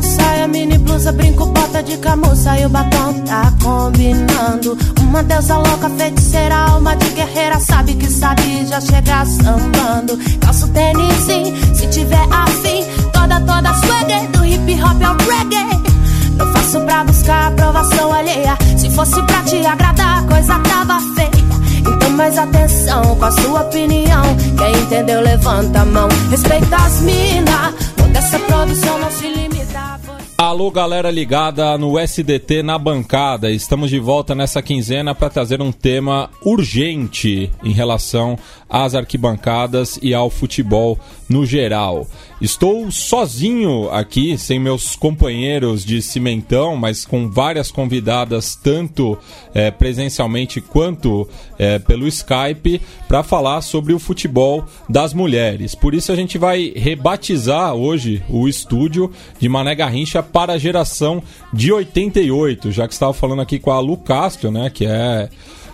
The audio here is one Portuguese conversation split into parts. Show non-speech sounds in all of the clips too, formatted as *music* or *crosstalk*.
salto, saia, mini blusa, brinco, bota de camuça e o batom tá combinando. Uma deusa louca, feiticeira, alma de guerreira, sabe que sabe já chegar sambando. Calço tênis, se tiver afim, toda, toda swagger, do hip hop ao reggae. Não faço pra buscar aprovação alheia, se fosse pra te agradar, a coisa tava feia. Então mais atenção com a sua opinião. Quem entendeu, levanta a mão. Respeita as minas. Dessa produção não se limita. Alô, galera ligada no SDT na bancada. Estamos de volta nessa quinzena para trazer um tema urgente em relação às arquibancadas e ao futebol no geral. Estou sozinho aqui, sem meus companheiros de cimentão, mas com várias convidadas, tanto é, presencialmente quanto é, pelo Skype, para falar sobre o futebol das mulheres. Por isso a gente vai rebatizar hoje o estúdio de Mané Garrincha para a geração de 88, já que estava falando aqui com a Lu Castro, né, que é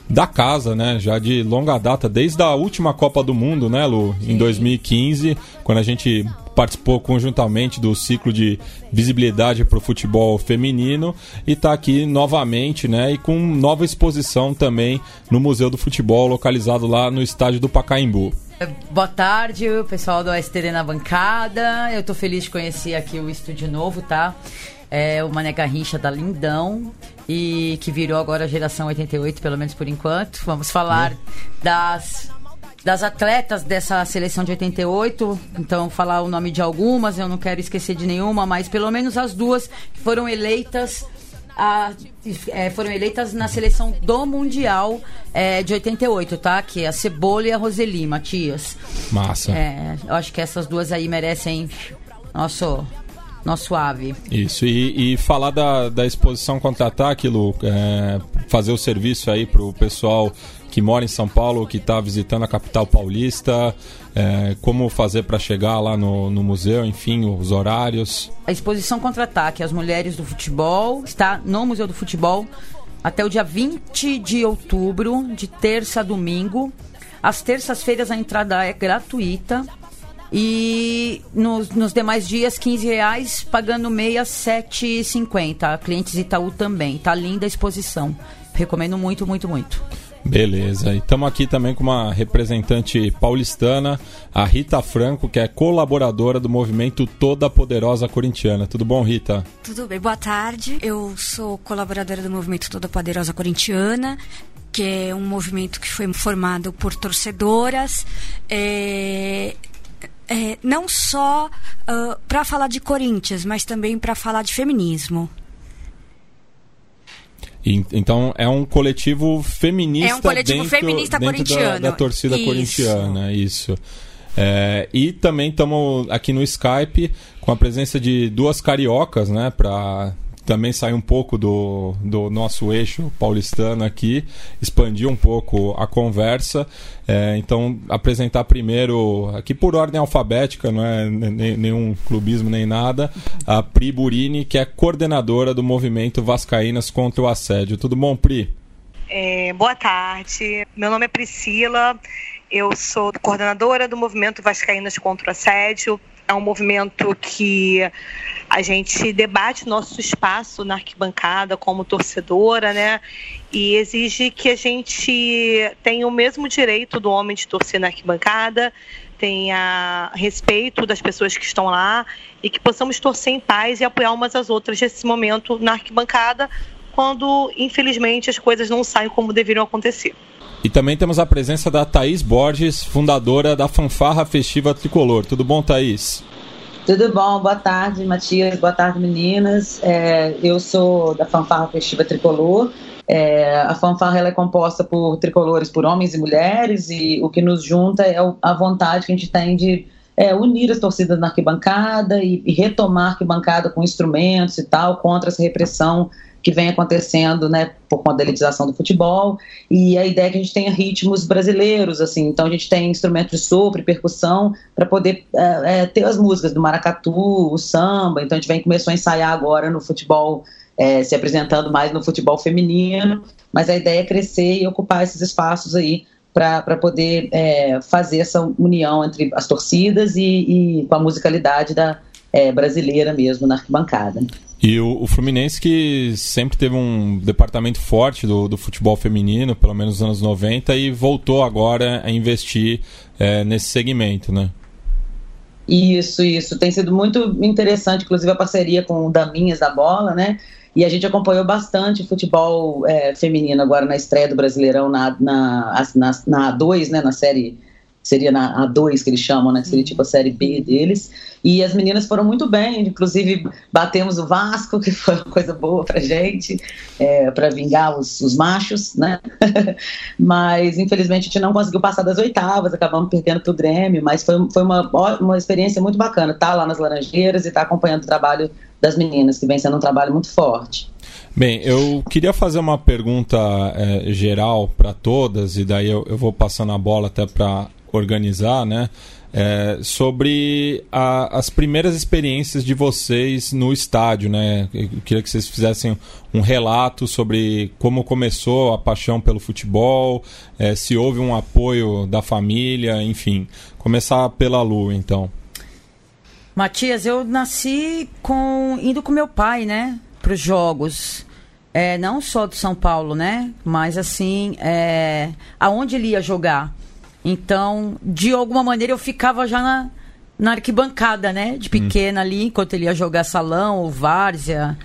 da casa, né? Já de longa data, desde a última Copa do Mundo, né, Lu? Em 2015, quando a gente participou conjuntamente do ciclo de visibilidade para o futebol feminino e está aqui novamente, né? E com nova exposição também no Museu do Futebol, localizado lá no estádio do Pacaembu. Boa tarde, pessoal do STD na bancada. Eu estou feliz de conhecer aqui o estúdio novo, tá? É o Mané Garrincha da Lindão e que virou agora a geração 88, pelo menos por enquanto. Vamos falar é. das das atletas dessa seleção de 88, então falar o nome de algumas, eu não quero esquecer de nenhuma, mas pelo menos as duas que foram eleitas a, é, foram eleitas na seleção do Mundial é, de 88, tá? Que é a Cebola e a Roseli Matias. Massa. É, eu acho que essas duas aí merecem nosso nosso ave. Isso, e, e falar da, da exposição contra-ataque, Lu, é, fazer o serviço aí pro pessoal que mora em São Paulo, que está visitando a capital paulista, é, como fazer para chegar lá no, no museu, enfim, os horários. A exposição contra-ataque, as mulheres do futebol, está no Museu do Futebol até o dia 20 de outubro, de terça a domingo. Às terças-feiras a entrada é gratuita. E nos, nos demais dias, 15 reais, pagando meia, 7,50. Clientes Itaú também. Tá linda a exposição. Recomendo muito, muito, muito. Beleza. E estamos aqui também com uma representante paulistana, a Rita Franco, que é colaboradora do movimento Toda Poderosa Corintiana. Tudo bom, Rita? Tudo bem. Boa tarde. Eu sou colaboradora do movimento Toda Poderosa Corintiana que é um movimento que foi formado por torcedoras, é, é, não só uh, para falar de Corinthians, mas também para falar de feminismo. E, então é um coletivo feminista. É um coletivo dentro, feminista dentro corintiano. Da, da torcida isso. corintiana, isso. É, e também estamos aqui no Skype com a presença de duas cariocas, né, para também sair um pouco do, do nosso eixo paulistano aqui, expandir um pouco a conversa. É, então, apresentar primeiro, aqui por ordem alfabética, não é nenhum clubismo nem nada, a Pri Burini, que é coordenadora do movimento Vascaínas contra o Assédio. Tudo bom, Pri? É, boa tarde, meu nome é Priscila, eu sou coordenadora do movimento Vascaínas contra o Assédio é um movimento que a gente debate nosso espaço na arquibancada como torcedora, né? E exige que a gente tenha o mesmo direito do homem de torcer na arquibancada, tenha respeito das pessoas que estão lá e que possamos torcer em paz e apoiar umas às outras nesse momento na arquibancada, quando infelizmente as coisas não saem como deveriam acontecer. E também temos a presença da Thaís Borges, fundadora da Fanfarra Festiva Tricolor. Tudo bom, Thaís? Tudo bom, boa tarde, Matias, boa tarde, meninas. É, eu sou da Fanfarra Festiva Tricolor. É, a fanfarra ela é composta por tricolores, por homens e mulheres, e o que nos junta é a vontade que a gente tem de é, unir as torcidas na arquibancada e, e retomar a arquibancada com instrumentos e tal, contra essa repressão que vem acontecendo, né, por conta da elitização do futebol, e a ideia é que a gente tenha ritmos brasileiros, assim, então a gente tem instrumentos de sopro e percussão para poder é, é, ter as músicas do maracatu, o samba, então a gente vem começou a ensaiar agora no futebol, é, se apresentando mais no futebol feminino, mas a ideia é crescer e ocupar esses espaços aí para poder fazer essa união entre as torcidas e, e com a musicalidade da, brasileira mesmo na arquibancada. E o, o, Fluminense que sempre teve um departamento forte do, do, futebol feminino, pelo menos nos anos 90, e voltou agora a investir é, nesse segmento, né? Isso, isso. Tem sido muito interessante, inclusive a parceria com o Daminhas da Bola, né? E a gente acompanhou bastante o futebol é, feminino agora na estreia do Brasileirão na, na, na, na A2, né? Na série seria na A2 que eles chamam, né? Que seria tipo a série B deles. E as meninas foram muito bem, inclusive batemos o Vasco, *laughs* que foi uma coisa boa pra gente, é, para vingar os, os, machos, né? *laughs* mas infelizmente a gente não conseguiu passar das oitavas, acabamos perdendo pro Grêmio, mas foi, foi uma, uma experiência muito bacana, tá lá nas Laranjeiras e tá acompanhando o trabalho das meninas, que vem sendo um trabalho muito forte. Bem, eu queria fazer uma pergunta é, geral para todas, e daí eu, eu vou passando a bola até para organizar, né? É, sobre a, as primeiras experiências de vocês no estádio, né? Eu queria que vocês fizessem um relato sobre como começou a paixão pelo futebol, é, se houve um apoio da família, enfim. Começar pela Lu, então. Matias, eu nasci com indo com meu pai, né, para os jogos. É, não só do São Paulo, né? Mas assim, é, aonde ele ia jogar. Então, de alguma maneira, eu ficava já na, na arquibancada, né? De pequena hum. ali, enquanto ele ia jogar salão, ou várzea,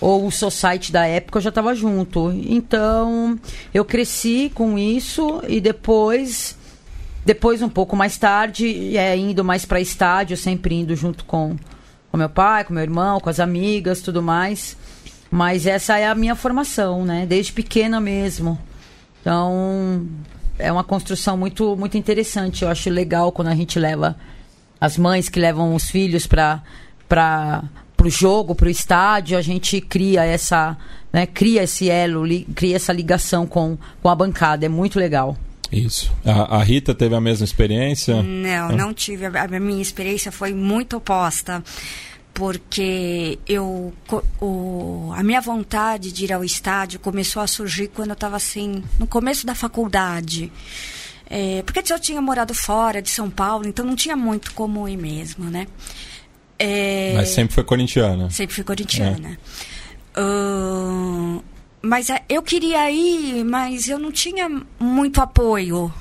ou o society da época, eu já estava junto. Então, eu cresci com isso e depois, depois um pouco mais tarde, é, indo mais para estádio, sempre indo junto com, com meu pai, com meu irmão, com as amigas, tudo mais. Mas essa é a minha formação, né? Desde pequena mesmo. Então, é uma construção muito, muito interessante. Eu acho legal quando a gente leva as mães que levam os filhos para para o jogo, para o estádio, a gente cria essa, né, cria esse elo, li, cria essa ligação com, com a bancada. É muito legal. Isso. A, a, Rita teve a mesma experiência? Não, não tive. A, a minha experiência foi muito oposta porque eu o, a minha vontade de ir ao estádio começou a surgir quando eu estava assim no começo da faculdade. É, porque eu tinha morado fora de São Paulo então não tinha muito como ir mesmo né? É, mas sempre foi corintiana. sempre fui corintiana. É. uh, mas é, eu queria ir mas eu não tinha muito apoio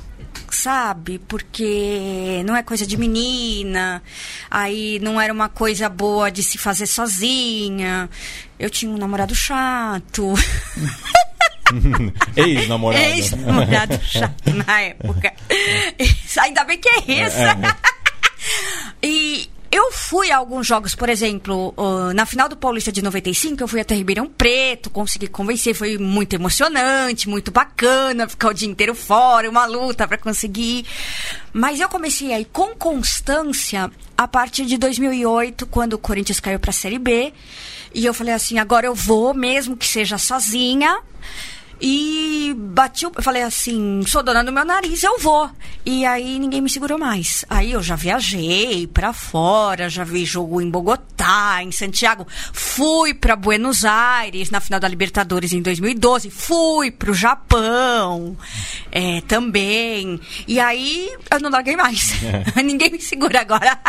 sabe? Porque não é coisa de menina, aí não era uma coisa boa de se fazer sozinha. Eu tinha um namorado chato. *laughs* Ex-namorado. Ex-namorado chato na época. *laughs* Ainda bem que é isso. É, é. *laughs* e eu fui a alguns jogos, por exemplo, uh, na final do Paulista de 95, eu fui até Ribeirão Preto, consegui convencer, foi muito emocionante, muito bacana, ficar o dia inteiro fora, uma luta para conseguir. Mas eu comecei aí com constância a partir de 2008, quando o Corinthians caiu para a Série B, e eu falei assim, agora eu vou, mesmo que seja sozinha. E bati, eu falei assim, sou dona do meu nariz, eu vou. E aí ninguém me segurou mais. Aí eu já viajei para fora, já vi jogo em Bogotá, em Santiago, fui para Buenos Aires na final da Libertadores em 2012, fui pro Japão é, também. E aí eu não larguei mais. É. *laughs* ninguém me segura agora.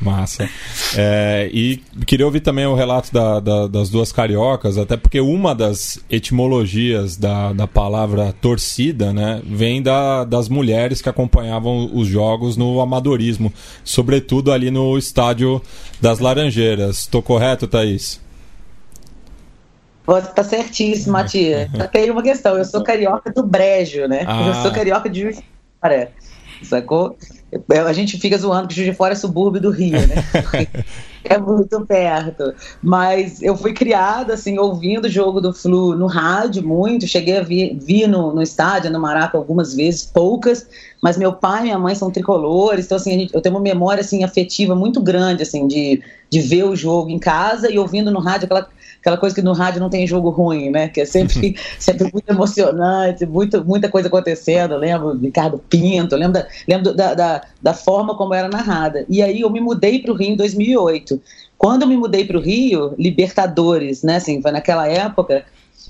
Massa. É, e queria ouvir também o relato da, da, das duas cariocas, até porque uma das etimologias da, da palavra torcida né, vem da, das mulheres que acompanhavam os jogos no amadorismo, sobretudo ali no estádio das Laranjeiras. Estou correto, Thaís? Tá certíssimo, Matias. Só *laughs* tem uma questão, eu sou carioca do Brejo, né? Ah. Eu sou carioca de Juiz de Fora, sacou? A gente fica zoando que Juiz de Fora é subúrbio do Rio, né? *laughs* é muito perto. Mas eu fui criada, assim, ouvindo o jogo do Flu no rádio muito. Cheguei a vir, vir no, no estádio, no Maraca, algumas vezes, poucas. Mas meu pai e minha mãe são tricolores. Então, assim, gente, eu tenho uma memória, assim, afetiva muito grande, assim, de, de ver o jogo em casa e ouvindo no rádio aquela aquela coisa que no rádio não tem jogo ruim, né? Que é sempre, *laughs* sempre muito emocionante, muito, muita coisa acontecendo. Eu lembro Ricardo Pinto, lembro, da, lembro da, da, da forma como era narrada. E aí eu me mudei para o Rio em 2008. Quando eu me mudei para o Rio, Libertadores, né? Assim, foi naquela época,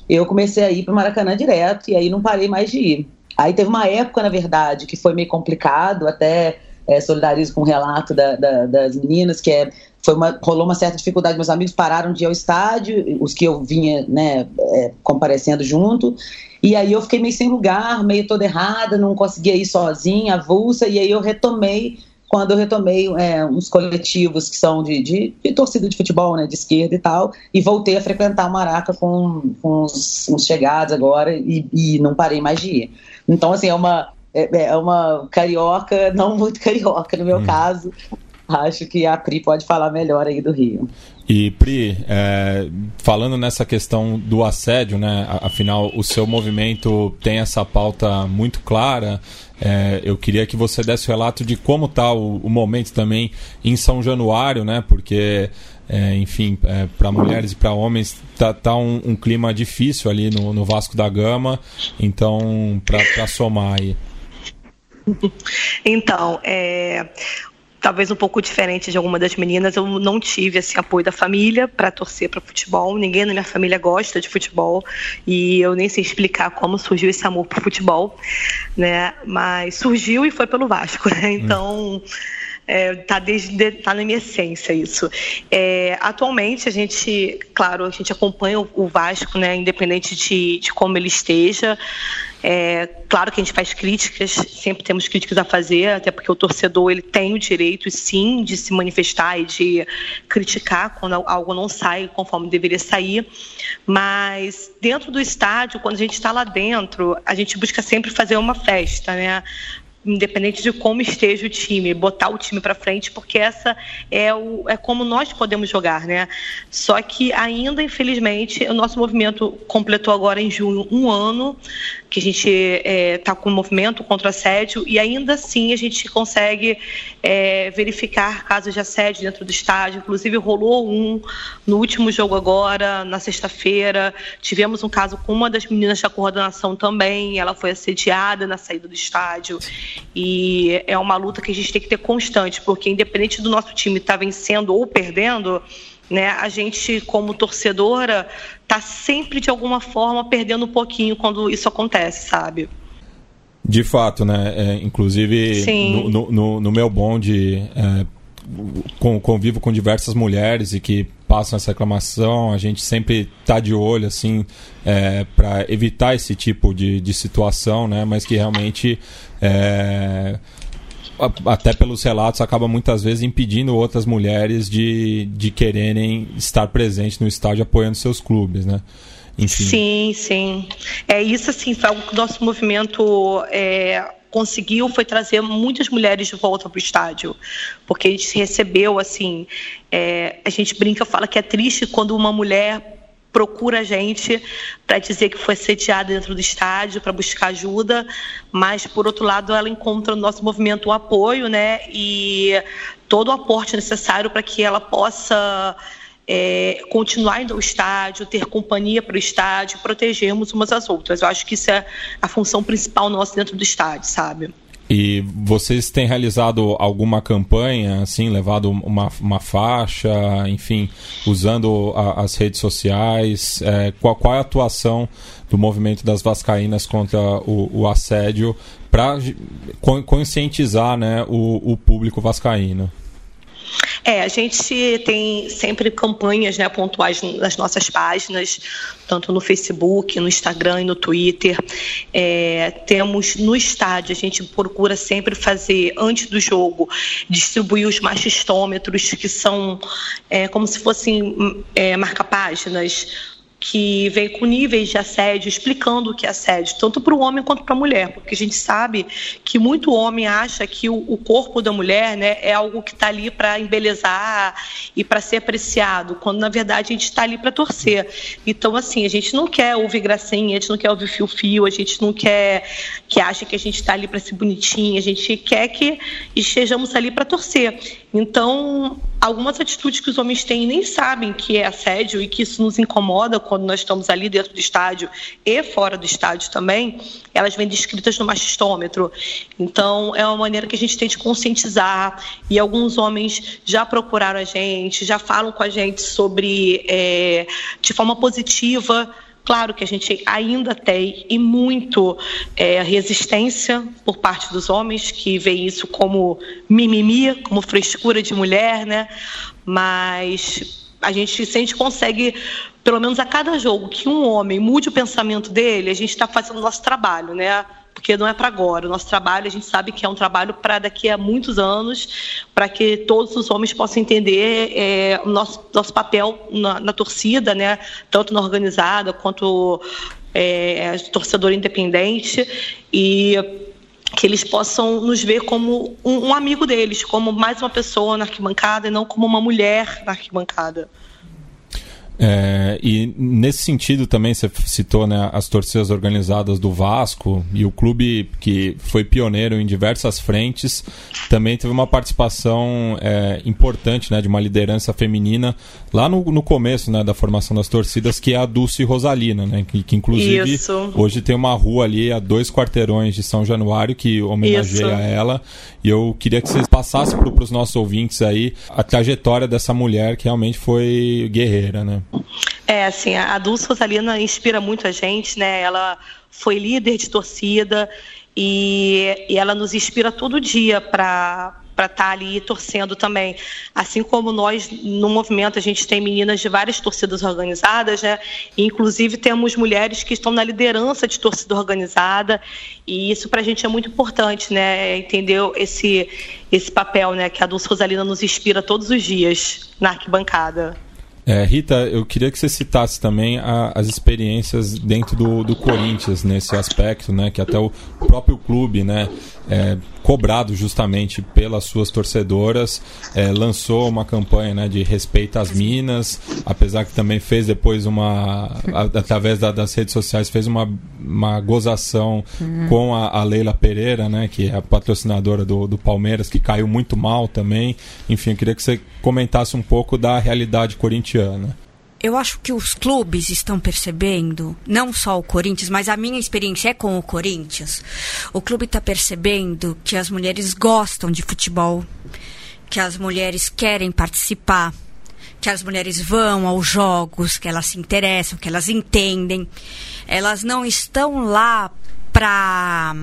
eu comecei a ir para o Maracanã direto e aí não parei mais de ir. Aí teve uma época, na verdade, que foi meio complicado, até é, solidarizo com o relato da, da, das meninas, que é foi uma, rolou uma certa dificuldade. Meus amigos pararam de ir ao estádio, os que eu vinha né, é, comparecendo junto, e aí eu fiquei meio sem lugar, meio toda errada, não conseguia ir sozinha, avulsa, e aí eu retomei, quando eu retomei é, uns coletivos que são de, de, de, torcida de futebol, né, de esquerda e tal, e voltei a frequentar o Maraca com, com uns, chegados agora, e, e não parei mais de ir. Então, assim, é uma, é, é uma carioca, não muito carioca no meu hum. caso, acho que a Pri pode falar melhor aí do Rio. E Pri, é, falando nessa questão do assédio, né? Afinal, o seu movimento tem essa pauta muito clara. É, eu queria que você desse o relato de como está o, o, momento também em São Januário, né? Porque, é, enfim, é, para mulheres e para homens tá, tá um, um, clima difícil ali no, no Vasco da Gama. Então, para somar aí. Então, é, talvez um pouco diferente de alguma das meninas, eu não tive esse apoio da família para torcer para futebol. Ninguém na minha família gosta de futebol e eu nem sei explicar como surgiu esse amor por futebol, né? Mas surgiu e foi pelo Vasco, né? Então. Hum. É, tá desde tá na minha essência isso. É, atualmente a gente, claro, a gente acompanha o, o Vasco, né, independente de, de como ele esteja. É, claro que a gente faz críticas, sempre temos críticas a fazer, até porque o torcedor ele tem o direito, sim, de se manifestar e de criticar quando algo não sai conforme deveria sair. Mas dentro do estádio, quando a gente está lá dentro, a gente busca sempre fazer uma festa, né? independente de como esteja o time, botar o time para frente, porque essa é, o, é como nós podemos jogar, né? Só que ainda, infelizmente, o nosso movimento completou agora em junho um ano que a gente está é, tá com movimento contra assédio e ainda assim a gente consegue é, verificar casos de assédio dentro do estádio. Inclusive rolou um no último jogo agora, na sexta-feira. Tivemos um caso com uma das meninas da coordenação também. Ela foi assediada na saída do estádio e é uma luta que a gente tem que ter constante, porque independente do nosso time estar tá vencendo ou perdendo né? A gente, como torcedora, tá sempre de alguma forma perdendo um pouquinho quando isso acontece, sabe? De fato, né? É, inclusive no, no, no, meu bonde é, com, convivo com diversas mulheres e que passam essa reclamação, a gente sempre tá de olho assim é, para evitar esse tipo de, de situação, né? Mas que realmente é, até pelos relatos, acaba muitas vezes impedindo outras mulheres de, de quererem estar presentes no estádio apoiando seus clubes, né? Enfim. Sim, sim. É isso, assim, foi algo que o nosso movimento é, conseguiu, foi trazer muitas mulheres de volta para o estádio, porque a gente recebeu, assim, é, a gente brinca, fala que é triste quando uma mulher procura a gente para dizer que foi assediada dentro do estádio, para buscar ajuda, mas, por outro lado, ela encontra no nosso movimento o apoio né, e todo o aporte necessário para que ela possa é, continuar indo ao estádio, ter companhia para o estádio, protegermos umas às outras. Eu acho que isso é a função principal nossa dentro do estádio, sabe? E vocês têm realizado alguma campanha, assim, levado uma, uma faixa, enfim, usando a, as redes sociais? É, qual, qual é a atuação do movimento das Vascaínas contra o, o assédio para conscientizar né, o, o público vascaíno? É, a gente tem sempre campanhas né, pontuais nas nossas páginas, tanto no Facebook, no Instagram e no Twitter. É, temos no estádio, a gente procura sempre fazer, antes do jogo, distribuir os machistômetros, que são é, como se fossem é, marca-páginas que vem com níveis de assédio, explicando o que é assédio, tanto para o homem quanto para a mulher, porque a gente sabe que muito homem acha que o, o corpo da mulher né, é algo que está ali para embelezar e para ser apreciado, quando na verdade a gente está ali para torcer. Então, assim, a gente não quer ouvir gracinha, a gente não quer ouvir fio-fio, a gente não quer que ache que a gente está ali para ser bonitinha, a gente quer que estejamos ali para torcer. Então, algumas atitudes que os homens têm nem sabem que é assédio e que isso nos incomoda quando nós estamos ali dentro do estádio e fora do estádio também, elas vêm descritas no machistômetro. Então, é uma maneira que a gente tem de conscientizar e alguns homens já procuraram a gente, já falam com a gente sobre, é, de forma positiva, Claro que a gente ainda tem e muito é, resistência por parte dos homens que veem isso como mimimi, como frescura de mulher, né? Mas a gente, se a gente consegue, pelo menos a cada jogo, que um homem mude o pensamento dele, a gente está fazendo o nosso trabalho, né? Porque não é para agora. O nosso trabalho, a gente sabe que é um trabalho para daqui a muitos anos, para que todos os homens possam entender é, o nosso, nosso papel na, na, torcida, né? tanto na organizada quanto é, torcedor independente, e que eles possam nos ver como um, um amigo deles, como mais uma pessoa na arquibancada e não como uma mulher na arquibancada. É, e nesse sentido também você citou né, as torcidas organizadas do Vasco e o clube que foi pioneiro em diversas frentes também teve uma participação é, importante né, de uma liderança feminina lá no, no começo né, da formação das torcidas que é a Dulce Rosalina né, que, que inclusive Isso. hoje tem uma rua ali a dois quarteirões de São Januário que homenageia Isso. ela e eu queria que vocês passassem para os nossos ouvintes aí a trajetória dessa mulher que realmente foi guerreira né é, assim, a Dulce Rosalina inspira muito a gente, né? Ela foi líder de torcida e, e ela nos inspira todo dia para para estar tá ali torcendo também. Assim como nós, no movimento, a gente tem meninas de várias torcidas organizadas, né? E, inclusive temos mulheres que estão na liderança de torcida organizada, e isso para a gente é muito importante, né? Entender esse, esse papel, né? Que a Dulce Rosalina nos inspira todos os dias na arquibancada. É, Rita, eu queria que você citasse também a, as experiências dentro do, do, Corinthians nesse aspecto, né? Que até o próprio clube, né? É, cobrado justamente pelas suas torcedoras, é, lançou uma campanha né, de respeito às minas, apesar que também fez depois uma, através da, das redes sociais, fez uma, uma gozação uhum. com a, a, Leila Pereira, né, que é a patrocinadora do, do Palmeiras, que caiu muito mal também. Enfim, eu queria que você comentasse um pouco da realidade corintiana eu acho que os clubes estão percebendo, não só o Corinthians, mas a minha experiência é com o Corinthians. O clube está percebendo que as mulheres gostam de futebol, que as mulheres querem participar, que as mulheres vão aos jogos, que elas se interessam, que elas entendem. Elas não estão lá para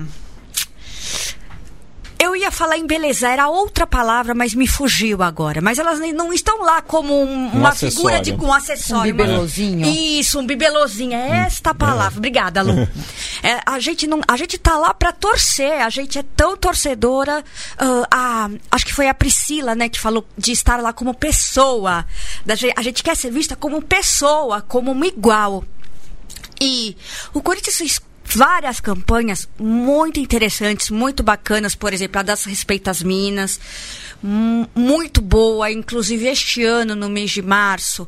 eu ia falar embelezar, era outra palavra, mas me fugiu agora. Mas elas não estão lá como um, uma acessório. figura de um acessório. Um bibelozinho. Isso, um bibelozinho. É esta a palavra. Obrigada, Lu. *laughs* É, a, gente não, a gente tá lá para torcer. A gente é tão torcedora. Uh, a, acho que foi a Priscila, né, que falou de estar lá como pessoa. Da, a gente quer ser vista como pessoa, como uma igual. E o Corinthians várias campanhas muito interessantes, muito bacanas, por exemplo, a das Respeita as Minas, muito boa, inclusive este ano, no mês de março,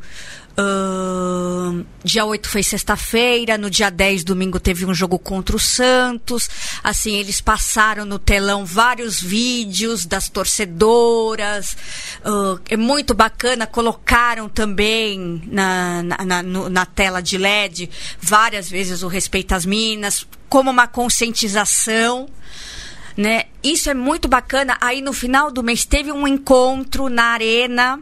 Uh, dia 8 foi sexta-feira, no dia 10, domingo, teve um jogo contra o Santos. Assim, eles passaram no telão vários vídeos das torcedoras. Uh, é muito bacana, colocaram também na, na, na, na tela de LED várias vezes o Respeito às Minas, como uma conscientização. Né? Isso é muito bacana. Aí no final do mês teve um encontro na arena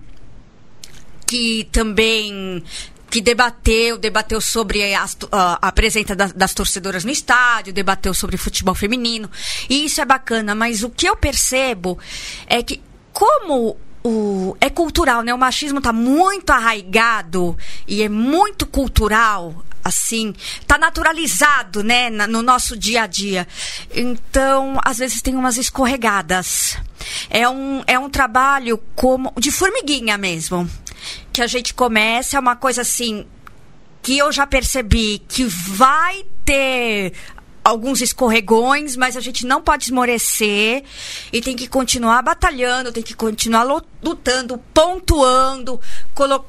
que também que debateu, debateu sobre a, a, a presença das, das, torcedoras no estádio, debateu sobre futebol feminino. E isso é bacana, mas o que eu percebo é que como o, é cultural, né? O machismo está muito arraigado e é muito cultural assim, tá naturalizado, né, no nosso dia a dia. Então, às vezes tem umas escorregadas. É um, é um trabalho como de formiguinha mesmo que a gente começa, é uma coisa assim que eu já percebi que vai ter alguns escorregões, mas a gente não pode esmorecer e tem que continuar batalhando, tem que continuar lutando, pontuando,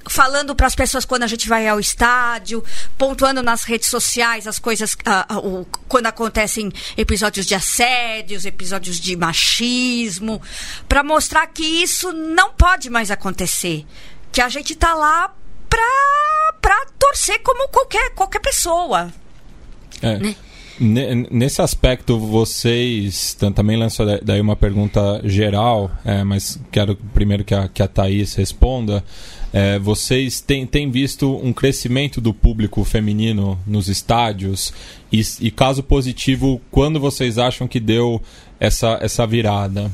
falando para as pessoas quando a gente vai ao estádio, pontuando nas redes sociais as coisas, uh, uh, quando acontecem episódios de assédios, episódios de machismo, para mostrar que isso não pode mais acontecer que a gente tá lá pra, pra torcer como qualquer, qualquer pessoa. É. Né? Nesse aspecto, vocês também lançou daí uma pergunta geral, é, mas quero primeiro que a, que a Thaís responda. É, vocês têm, têm visto um crescimento do público feminino nos estádios? E, e caso positivo, quando vocês acham que deu essa, essa virada?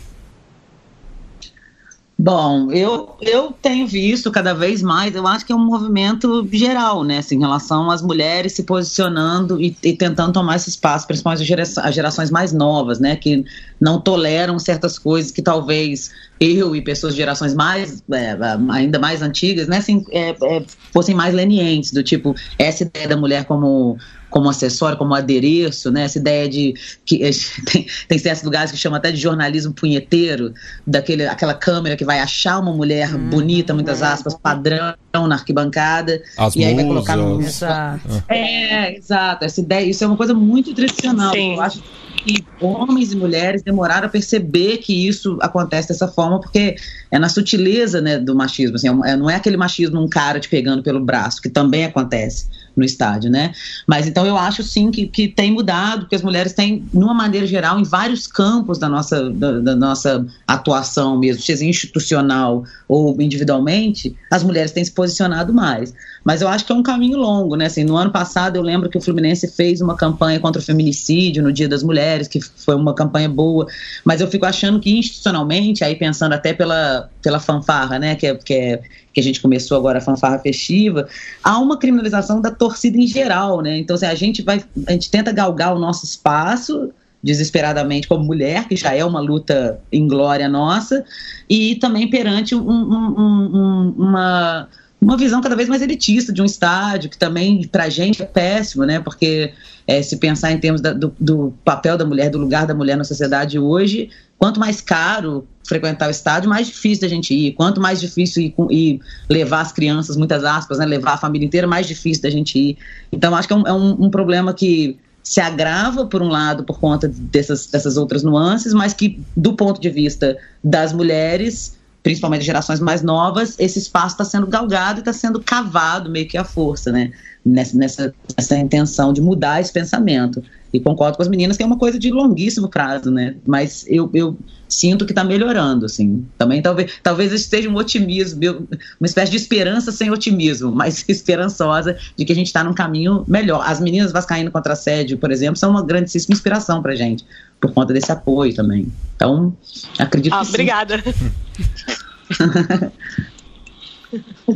Bom, eu, eu tenho visto cada vez mais, eu acho que é um movimento geral, né, assim, em relação às mulheres se posicionando e, e tentando tomar esse espaço, principalmente as, as gerações mais novas, né, que não toleram certas coisas que talvez eu e pessoas de gerações mais, é, ainda mais antigas, né, assim, é, é, fossem mais lenientes, do tipo, essa ideia da mulher como como acessório, como adereço, né? Essa ideia de que *laughs* tem, tem certos lugares que chamam até de jornalismo punheteiro, daquele aquela câmera que vai achar uma mulher hum, bonita, muitas aspas, padrão na arquibancada As e aí vai colocar no Exato. É, exato. Essa ideia, isso é uma coisa muito tradicional. Sim. Eu acho que homens e mulheres demoraram a perceber que isso acontece dessa forma, porque é na sutileza né, do machismo. Assim, é, não é aquele machismo um cara te pegando pelo braço, que também acontece no estádio, né? Mas então eu acho sim que, que tem mudado, que as mulheres têm, numa maneira geral, em vários campos da nossa, da, da nossa atuação mesmo, seja institucional ou individualmente, as mulheres têm se posicionado mais. Mas eu acho que é um caminho longo, né? Assim, no ano passado eu lembro que o Fluminense fez uma campanha contra o feminicídio no Dia das Mulheres, que foi uma campanha boa, mas eu fico achando que institucionalmente, aí pensando até pela, pela fanfarra, né? Que é, que é que a gente começou agora a fanfarra festiva, há uma criminalização da torcida em geral, né? Então, assim, a gente vai, a gente tenta galgar o nosso espaço desesperadamente como mulher, que já é uma luta em glória nossa, e também perante um, um, um, uma uma visão cada vez mais elitista de um estádio, que também para a gente é péssimo, né? Porque é, se pensar em termos da, do, do, papel da mulher, do lugar da mulher na sociedade hoje, quanto mais caro frequentar o estádio, mais difícil da gente ir. Quanto mais difícil ir, ir levar as crianças, muitas aspas, né? Levar a família inteira, mais difícil da gente ir. Então, acho que é um, é um, um problema que se agrava, por um lado, por conta dessas, dessas outras nuances, mas que, do ponto de vista das mulheres, principalmente gerações mais novas, esse espaço está sendo galgado e está sendo cavado meio que à força, né? Nessa, nessa, nessa intenção de mudar esse pensamento. E concordo com as meninas que é uma coisa de longuíssimo prazo, né? Mas eu, eu sinto que está melhorando, assim. Também talvez, talvez esteja um otimismo, uma espécie de esperança sem otimismo, *laughs* mas esperançosa de que a gente está num caminho melhor. As meninas vascaíno contra assédio, por exemplo, são uma grandíssima inspiração para gente, por conta desse apoio também. Então, acredito ah, que. Obrigada.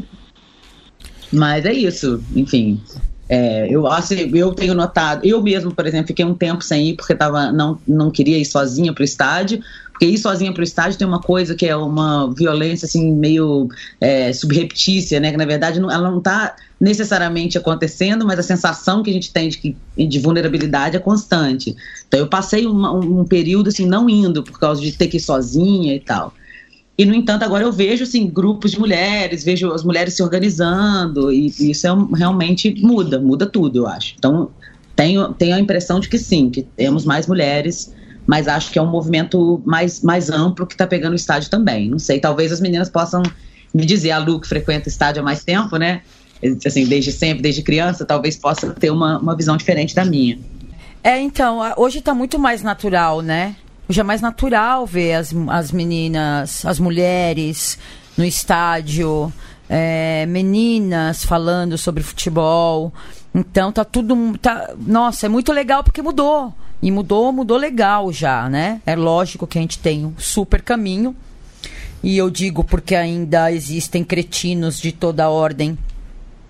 *laughs* Mas é isso, enfim. É, eu, assim, eu tenho notado, eu mesmo, por exemplo, fiquei um tempo sem ir porque tava, não, não queria ir sozinha para o estádio, porque ir sozinha para o estádio tem uma coisa que é uma violência assim meio é, subreptícia, né? Que na verdade não, ela não está necessariamente acontecendo, mas a sensação que a gente tem de, que, de vulnerabilidade é constante. Então eu passei uma, um período assim não indo por causa de ter que ir sozinha e tal. E, no entanto, agora eu vejo assim, grupos de mulheres, vejo as mulheres se organizando, e, isso é realmente muda, muda tudo, eu acho. Então, tenho, tenho a impressão de que sim, que temos mais mulheres, mas acho que é um movimento mais, mais amplo que está pegando o estádio também. Não sei, talvez as meninas possam me dizer, a Lu que frequenta o estádio há mais tempo, né? Assim, desde sempre, desde criança, talvez possa ter uma, uma visão diferente da minha. É, então, hoje está muito mais natural, né? Hoje é mais natural ver as, as meninas, as mulheres no estádio, é, meninas falando sobre futebol. Então tá tudo. Tá, nossa, é muito legal porque mudou. E mudou, mudou legal já, né? É lógico que a gente tem um super caminho. E eu digo porque ainda existem cretinos de toda ordem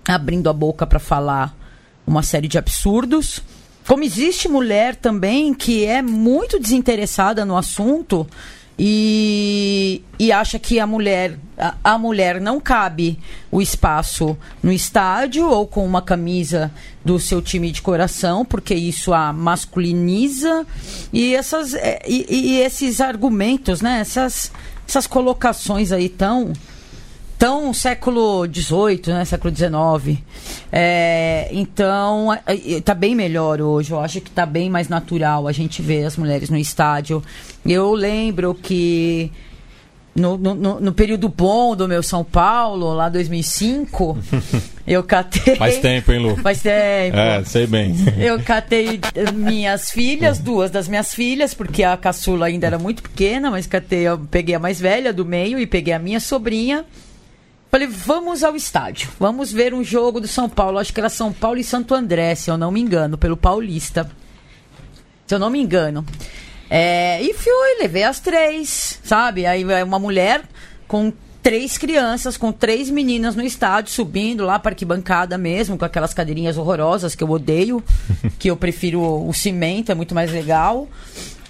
abrindo a boca para falar uma série de absurdos. Como existe mulher também que é muito desinteressada no assunto e, e acha que a mulher a, a, mulher não cabe o espaço no estádio ou com uma camisa do seu time de coração porque isso a masculiniza. E essas é, e, e esses argumentos né essas essas colocações aí tão tão século XVIII, né, século XIX. É, então, está bem melhor hoje. Eu acho que está bem mais natural a gente ver as mulheres no estádio. Eu lembro que no, no, no, período bom do meu São Paulo, lá 2005, *laughs* eu catei. Faz tempo, hein, Lu? Faz tempo. É, sei bem. *laughs* Eu catei minhas filhas, duas das minhas filhas, porque a caçula ainda era muito pequena, mas catei, eu peguei a mais velha do meio e peguei a minha sobrinha. Falei, vamos ao estádio, vamos ver um jogo do São Paulo. Acho que era São Paulo e Santo André, se eu não me engano, pelo Paulista. Se eu não me engano. É, e fui, levei as três, sabe? Aí uma mulher com três crianças, com três meninas no estádio, subindo lá para arquibancada mesmo, com aquelas cadeirinhas horrorosas que eu odeio, *laughs* que eu prefiro o cimento, é muito mais legal.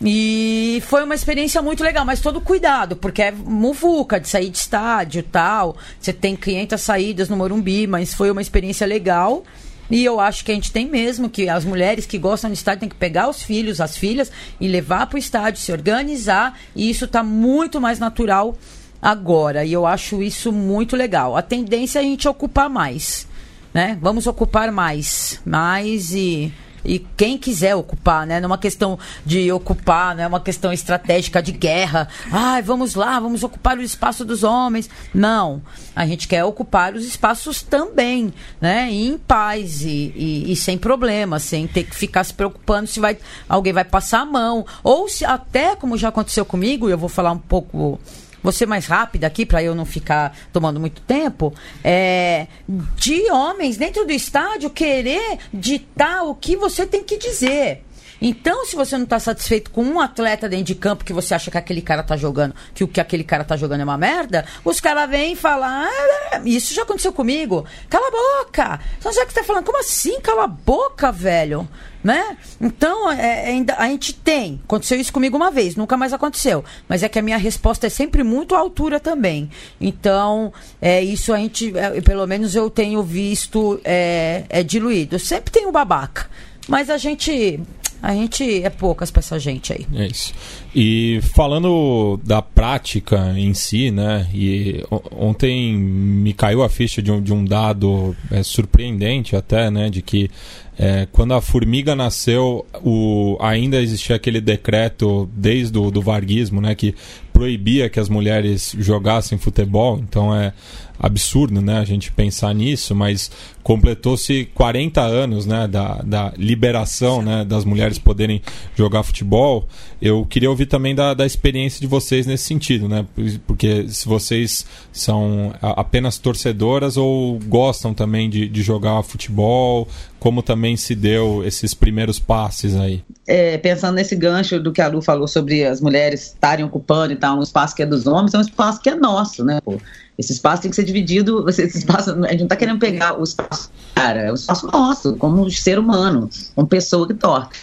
E foi uma experiência muito legal, mas todo cuidado, porque é muvuca de sair de estádio tal. Você tem 500 saídas no Morumbi, mas foi uma experiência legal. E eu acho que a gente tem mesmo que as mulheres que gostam de estádio têm que pegar os filhos, as filhas e levar para o estádio, se organizar. E isso está muito mais natural agora. E eu acho isso muito legal. A tendência é a gente ocupar mais. Né? Vamos ocupar mais. Mais e e quem quiser ocupar, né? Não é uma questão de ocupar, não é uma questão estratégica de guerra. Ai, vamos lá, vamos ocupar o espaço dos homens. Não. A gente quer ocupar os espaços também, né? Em paz e, e, e, sem problemas, sem ter que ficar se preocupando se vai, alguém vai passar a mão. Ou se até, como já aconteceu comigo, eu vou falar um pouco vou ser mais rápida aqui para eu não ficar tomando muito tempo, é, de homens dentro do estádio querer ditar o que você tem que dizer. Então, se você não está satisfeito com um atleta dentro de campo que você acha que aquele cara tá jogando, que o que aquele cara tá jogando é uma merda, os caras vêm e falam, ah, isso já aconteceu comigo. Cala a boca! Então, já que você tá falando, como assim? Cala a boca, velho né? Então, é, é, ainda, a gente tem. Aconteceu isso comigo uma vez, nunca mais aconteceu. Mas é que a minha resposta é sempre muito à altura também. Então, é, isso a gente, é, pelo menos eu tenho visto é, é diluído. Sempre tem o um babaca. Mas a gente a gente é poucas para essa gente aí. É isso. E falando da prática em si, né? E ontem me caiu a ficha de um, de um dado é, surpreendente até, né? De que é, quando a formiga nasceu, o, ainda existia aquele decreto desde o do varguismo, né? Que proibia que as mulheres jogassem futebol. Então é absurdo, né, a gente pensar nisso, mas completou-se 40 anos, né, da, da liberação, né, das mulheres poderem jogar futebol. Eu queria ouvir também da, da experiência de vocês nesse sentido, né, porque se vocês são apenas torcedoras ou gostam também de, de jogar futebol, como também se deu esses primeiros passes aí? É, pensando nesse gancho do que a Lu falou sobre as mulheres estarem ocupando e tal, um espaço que é dos homens, é um espaço que é nosso, né, pô. Esse espaço tem que ser dividido. Esse espaço, a gente não está querendo pegar o espaço, cara, é o espaço nosso, como ser humano, como pessoa que torta.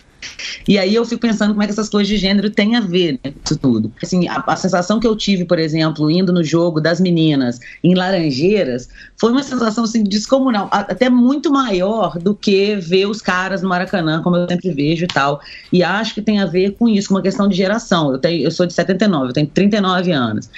E aí eu fico pensando como é que essas coisas de gênero têm a ver né, isso tudo. Assim, a, a, sensação que eu tive, por exemplo, indo no jogo das meninas em Laranjeiras, foi uma sensação assim, descomunal, até muito maior do que ver os caras no Maracanã, como eu sempre vejo e tal. E acho que tem a ver com isso, com uma questão de geração. Eu, tenho, eu sou de 79, eu tenho 39 anos.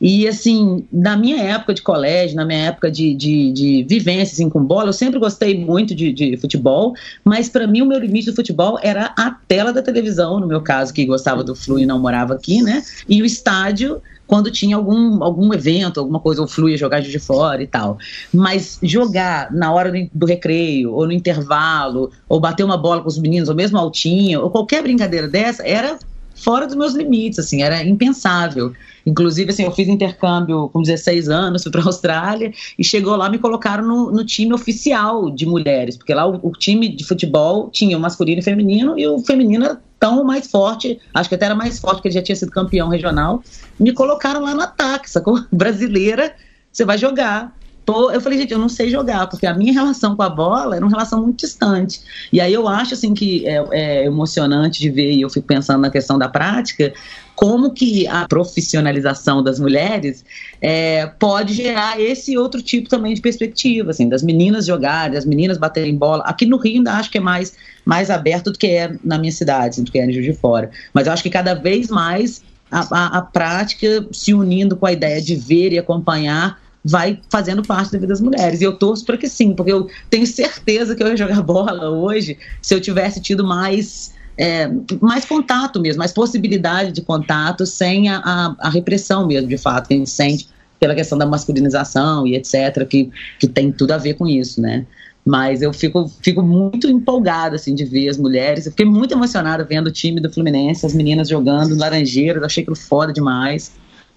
E assim, na minha época de colégio, na minha época de, de, de vivência assim, com bola, eu sempre gostei muito de, de futebol, mas para mim o meu limite do futebol era a tela da televisão, no meu caso, que gostava do Flu e não morava aqui, né? E o estádio quando tinha algum, algum evento, alguma coisa, o Flu ia jogar de fora e tal. Mas jogar na hora do recreio, ou no intervalo, ou bater uma bola com os meninos, ou mesmo altinha, ou qualquer brincadeira dessa, era fora dos meus limites, assim, era impensável. Inclusive, assim, eu fiz intercâmbio com 16 anos, *laughs* fui para a Austrália e chegou lá me colocaram no, no, time oficial de mulheres, porque lá o, o, time de futebol tinha o masculino e feminino e o feminino era tão mais forte, acho que até era mais forte, porque ele já tinha sido campeão regional. Me colocaram lá no ataque, sacou? *laughs* Brasileira, você vai jogar. Eu falei, gente, eu não sei jogar, porque a minha *laughs* relação com a bola era uma relação muito distante. E aí eu acho assim que é, é emocionante de ver, e eu fico pensando na questão da prática, como que a profissionalização das mulheres é, pode gerar esse outro tipo também de perspectiva, assim, das meninas jogarem, das meninas baterem bola. Aqui no Rio ainda acho que é mais, mais aberto do que é na minha cidade, do que é em Juiz de Fora. Mas eu acho que cada vez mais a, a, a prática se unindo com a ideia de ver e acompanhar vai fazendo parte da vida das mulheres. E eu torço para que sim, porque eu tenho certeza que eu ia jogar *laughs* bola hoje se eu tivesse tido mais é, mais contato mesmo, mais possibilidade de contato sem a, a, a, repressão mesmo, de fato, que a gente sente pela questão da masculinização e etc., que, que tem tudo a ver com isso, né? Mas eu fico, fico muito empolgada, assim, de ver as mulheres. Eu fiquei muito emocionada vendo o time do Fluminense, as meninas jogando Laranjeiras, achei aquilo foda demais.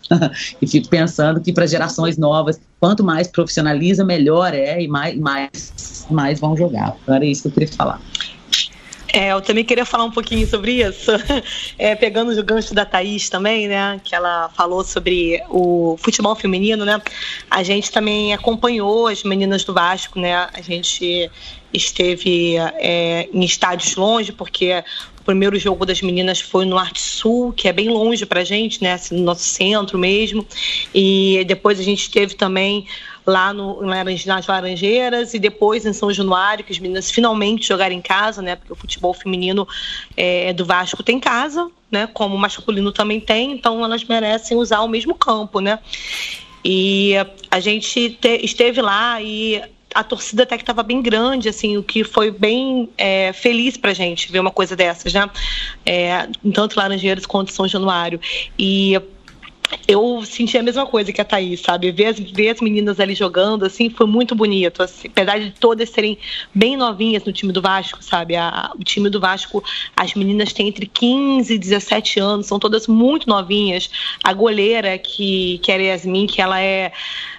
*laughs* e fico pensando que para gerações novas, quanto mais profissionaliza, melhor é e mais, mais, mais vão jogar. Então era isso que eu queria falar. É, eu também queria falar um pouquinho sobre isso, *laughs* é, pegando o gancho da Thaís também, né, que ela falou sobre o futebol feminino, né, a gente também acompanhou as meninas do Vasco, né, a gente esteve é, em estádios longe, porque primeiro jogo das meninas foi no Arte Sul, que é bem longe pra gente, né, assim, no nosso centro mesmo, e depois a gente esteve também lá no, nas Laranjeiras e depois em São Januário, que as meninas finalmente jogaram em casa, né? Porque o futebol feminino é, do Vasco tem casa, né? Como o masculino também tem, então elas merecem usar o mesmo campo, né? E a gente te, esteve lá e a torcida até que estava bem grande, assim, o que foi bem é, feliz para gente ver uma coisa dessas, né? É, tanto Laranjeiras quanto São Januário. E eu senti a mesma coisa que a Thaís, sabe? Ver as, ver as meninas ali jogando, assim, foi muito bonito. Assim, apesar de todas serem bem novinhas no time do Vasco, sabe? A, o time do Vasco, as meninas têm entre 15 e 17 anos, são todas muito novinhas. A goleira, que, que é a Yasmin, que ela é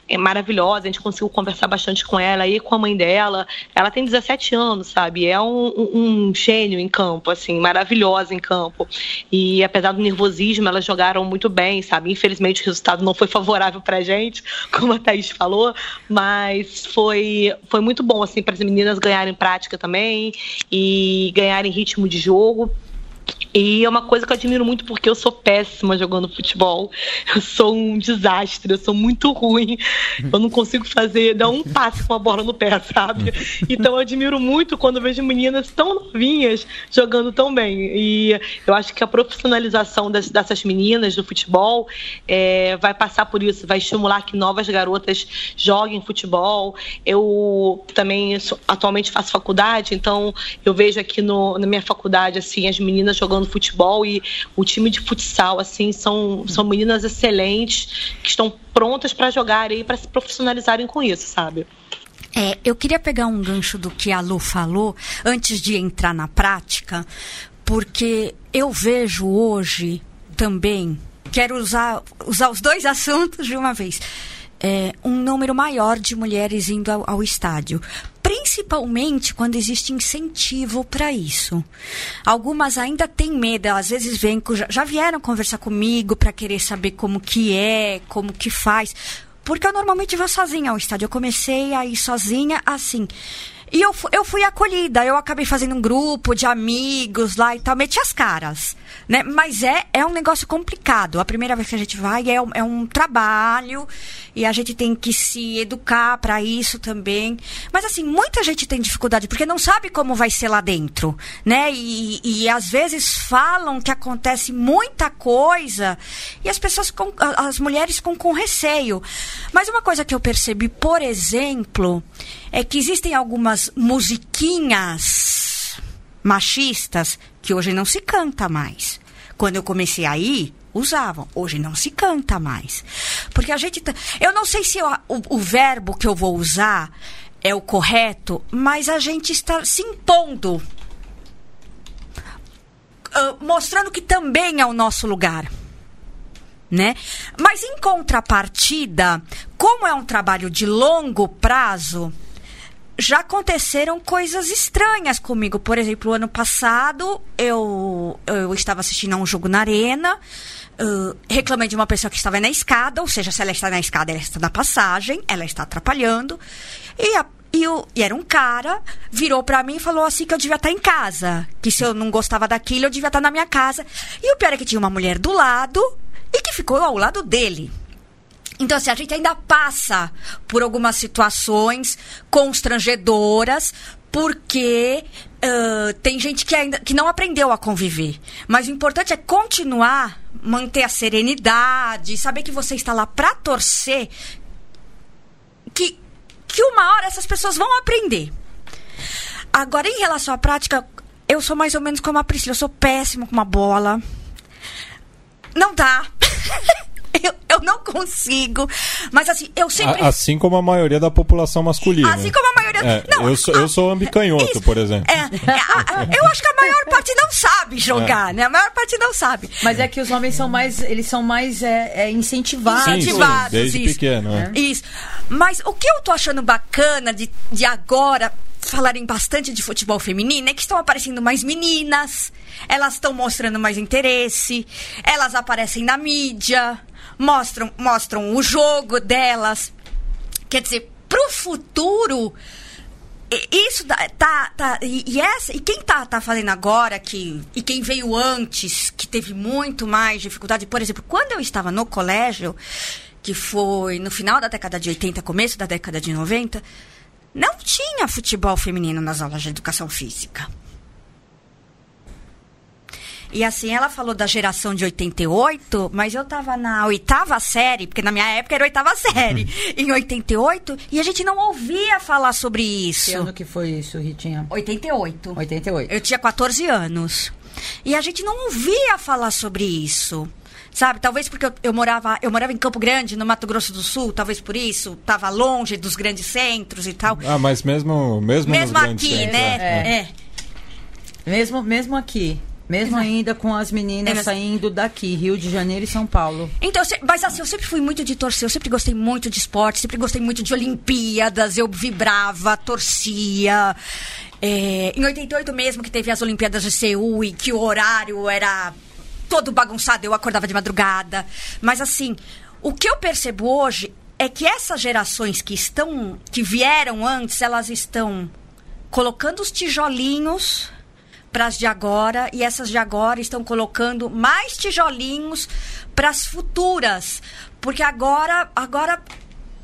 é maravilhosa, a gente conseguiu conversar bastante com ela e com a mãe dela. Ela tem 17 anos, sabe? É um, um, gênio em campo, assim, maravilhosa em campo. E apesar do nervosismo, elas jogaram muito bem, sabe? Infelizmente o resultado não foi favorável pra gente, *laughs* como a Thaís falou, mas foi, foi muito bom, assim, para as meninas ganharem prática também e ganharem ritmo de jogo. E é uma coisa que eu admiro muito porque eu sou péssima jogando futebol. Eu sou um desastre, eu sou muito ruim. Eu não consigo fazer, dar um passe com a bola no pé, sabe? Então eu admiro muito quando vejo meninas tão novinhas jogando tão bem. E eu acho que a profissionalização das, dessas meninas do futebol é, vai passar por isso, vai estimular que novas garotas joguem futebol. Eu também sou, atualmente faço faculdade, então eu vejo aqui no, na minha faculdade assim as meninas jogando futebol e o time de futsal, assim, são, são meninas excelentes que estão prontas para jogar e para se profissionalizarem com isso, sabe? É, eu queria pegar um gancho do que a Lu falou antes de entrar na prática, porque eu vejo hoje também, quero usar, usar os dois *laughs* assuntos de uma vez. É, um número maior de mulheres indo ao, ao estádio principalmente quando existe incentivo para isso. Algumas ainda têm medo, às vezes vêm, já vieram conversar comigo para querer saber como que é, como que faz. Porque eu normalmente vou sozinha ao estádio. Eu comecei a ir sozinha assim. E eu, eu fui acolhida, eu acabei fazendo um grupo de amigos lá e tal, meti as caras, né? Mas é, é um negócio complicado. A primeira vez que a gente vai é um, é um trabalho e a gente tem que se educar para isso também. Mas assim, muita gente tem dificuldade porque não sabe como vai ser lá dentro, né? E, e às vezes falam que acontece muita coisa e as pessoas, com, as mulheres com, com receio. Mas uma coisa que eu percebi, por exemplo, é que existem algumas musiquinhas machistas que hoje não se canta mais. Quando eu comecei a ir, usavam. Hoje não se canta mais. Porque a gente. Tá... Eu não sei se eu, o, o verbo que eu vou usar é o correto, mas a gente está se impondo. Uh, mostrando que também é o nosso lugar. Né? Mas em contrapartida, como é um trabalho de longo prazo, já aconteceram coisas estranhas comigo. Por exemplo, ano passado eu, eu estava assistindo a um jogo na arena, uh, reclamei de uma pessoa que estava na escada, ou seja, se ela está na escada, ela está na passagem, ela está atrapalhando. E, a, e, o, e era um cara, virou para mim e falou assim que eu devia estar em casa. Que se eu não gostava daquilo, eu devia estar na minha casa. E o pior é que tinha uma mulher do lado e que ficou ao lado dele. Então, assim, a gente ainda passa por algumas situações constrangedoras, porque uh, tem gente que ainda que não aprendeu a conviver. Mas o importante é continuar, manter a serenidade, saber que você está lá para torcer, que, que uma hora essas pessoas vão aprender. Agora, em relação à prática, eu sou mais ou menos como a Priscila, eu sou péssima com uma bola. Não dá. *laughs* eu, eu não consigo. Mas assim, eu sempre. Assim como a maioria da população masculina. Assim como a maioria. É, não, eu, sou, eu sou ambicanhoto, isso, por exemplo. É, é, a, eu acho que a maior parte não sabe jogar, é. né? A maior parte não sabe. Mas é que os homens são mais. Eles são mais é, é incentivados. Incentivados. Sim, desde isso. pequeno. É. Isso. Mas o que eu tô achando bacana de, de agora falarem bastante de futebol feminino é que estão aparecendo mais meninas, elas estão mostrando mais interesse, elas aparecem na mídia, mostram, mostram o jogo delas. Quer dizer, pro futuro, isso tá, tá e, e, essa e quem tá, tá fazendo agora que e quem veio antes que teve muito mais dificuldade por exemplo quando eu estava no colégio que foi no final da década de 80 começo da década de 90 não tinha futebol feminino nas aulas de educação física. E assim, ela falou da geração de 88, mas eu tava na oitava série, porque na minha época era oitava série, uhum. *laughs* em 88, e a gente não ouvia falar sobre isso. Que ano que foi isso, Ritinha? 88. 88. Eu tinha 14 anos. E a gente não ouvia falar sobre isso sabe? Talvez porque eu, eu, morava, eu morava em Campo Grande, no Mato Grosso do Sul, talvez por isso, estava longe dos grandes centros e tal. Ah, mas mesmo mesmo, mesmo aqui, centros, né? É. é. Mesmo mesmo aqui. Mesmo ainda com as meninas saindo daqui, Rio de Janeiro e São Paulo. Então, mas assim, eu sempre fui muito de torcer, eu sempre gostei muito de esporte, sempre gostei muito de Olimpíadas, eu vibrava, torcia. É, em 88 mesmo, que teve as Olimpíadas de Seul e que o horário era todo bagunçado, eu acordava de madrugada. Mas assim, o que eu percebo hoje é que essas gerações que estão, que vieram antes, elas estão colocando os tijolinhos para as de agora e essas de agora estão colocando mais tijolinhos para as futuras, porque agora, agora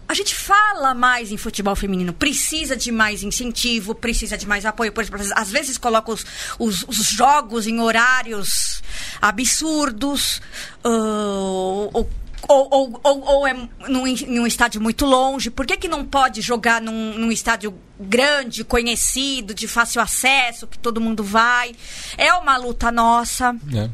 a gente fala mais em futebol feminino, precisa de mais incentivo, precisa de mais apoio. Por exemplo, às vezes coloca os, os, os jogos em horários absurdos, uh, ou, ou, ou, é num, num, estádio muito longe. Por que, que não pode jogar num, num estádio grande, conhecido, de fácil acesso, que todo mundo vai? É uma luta nossa. É.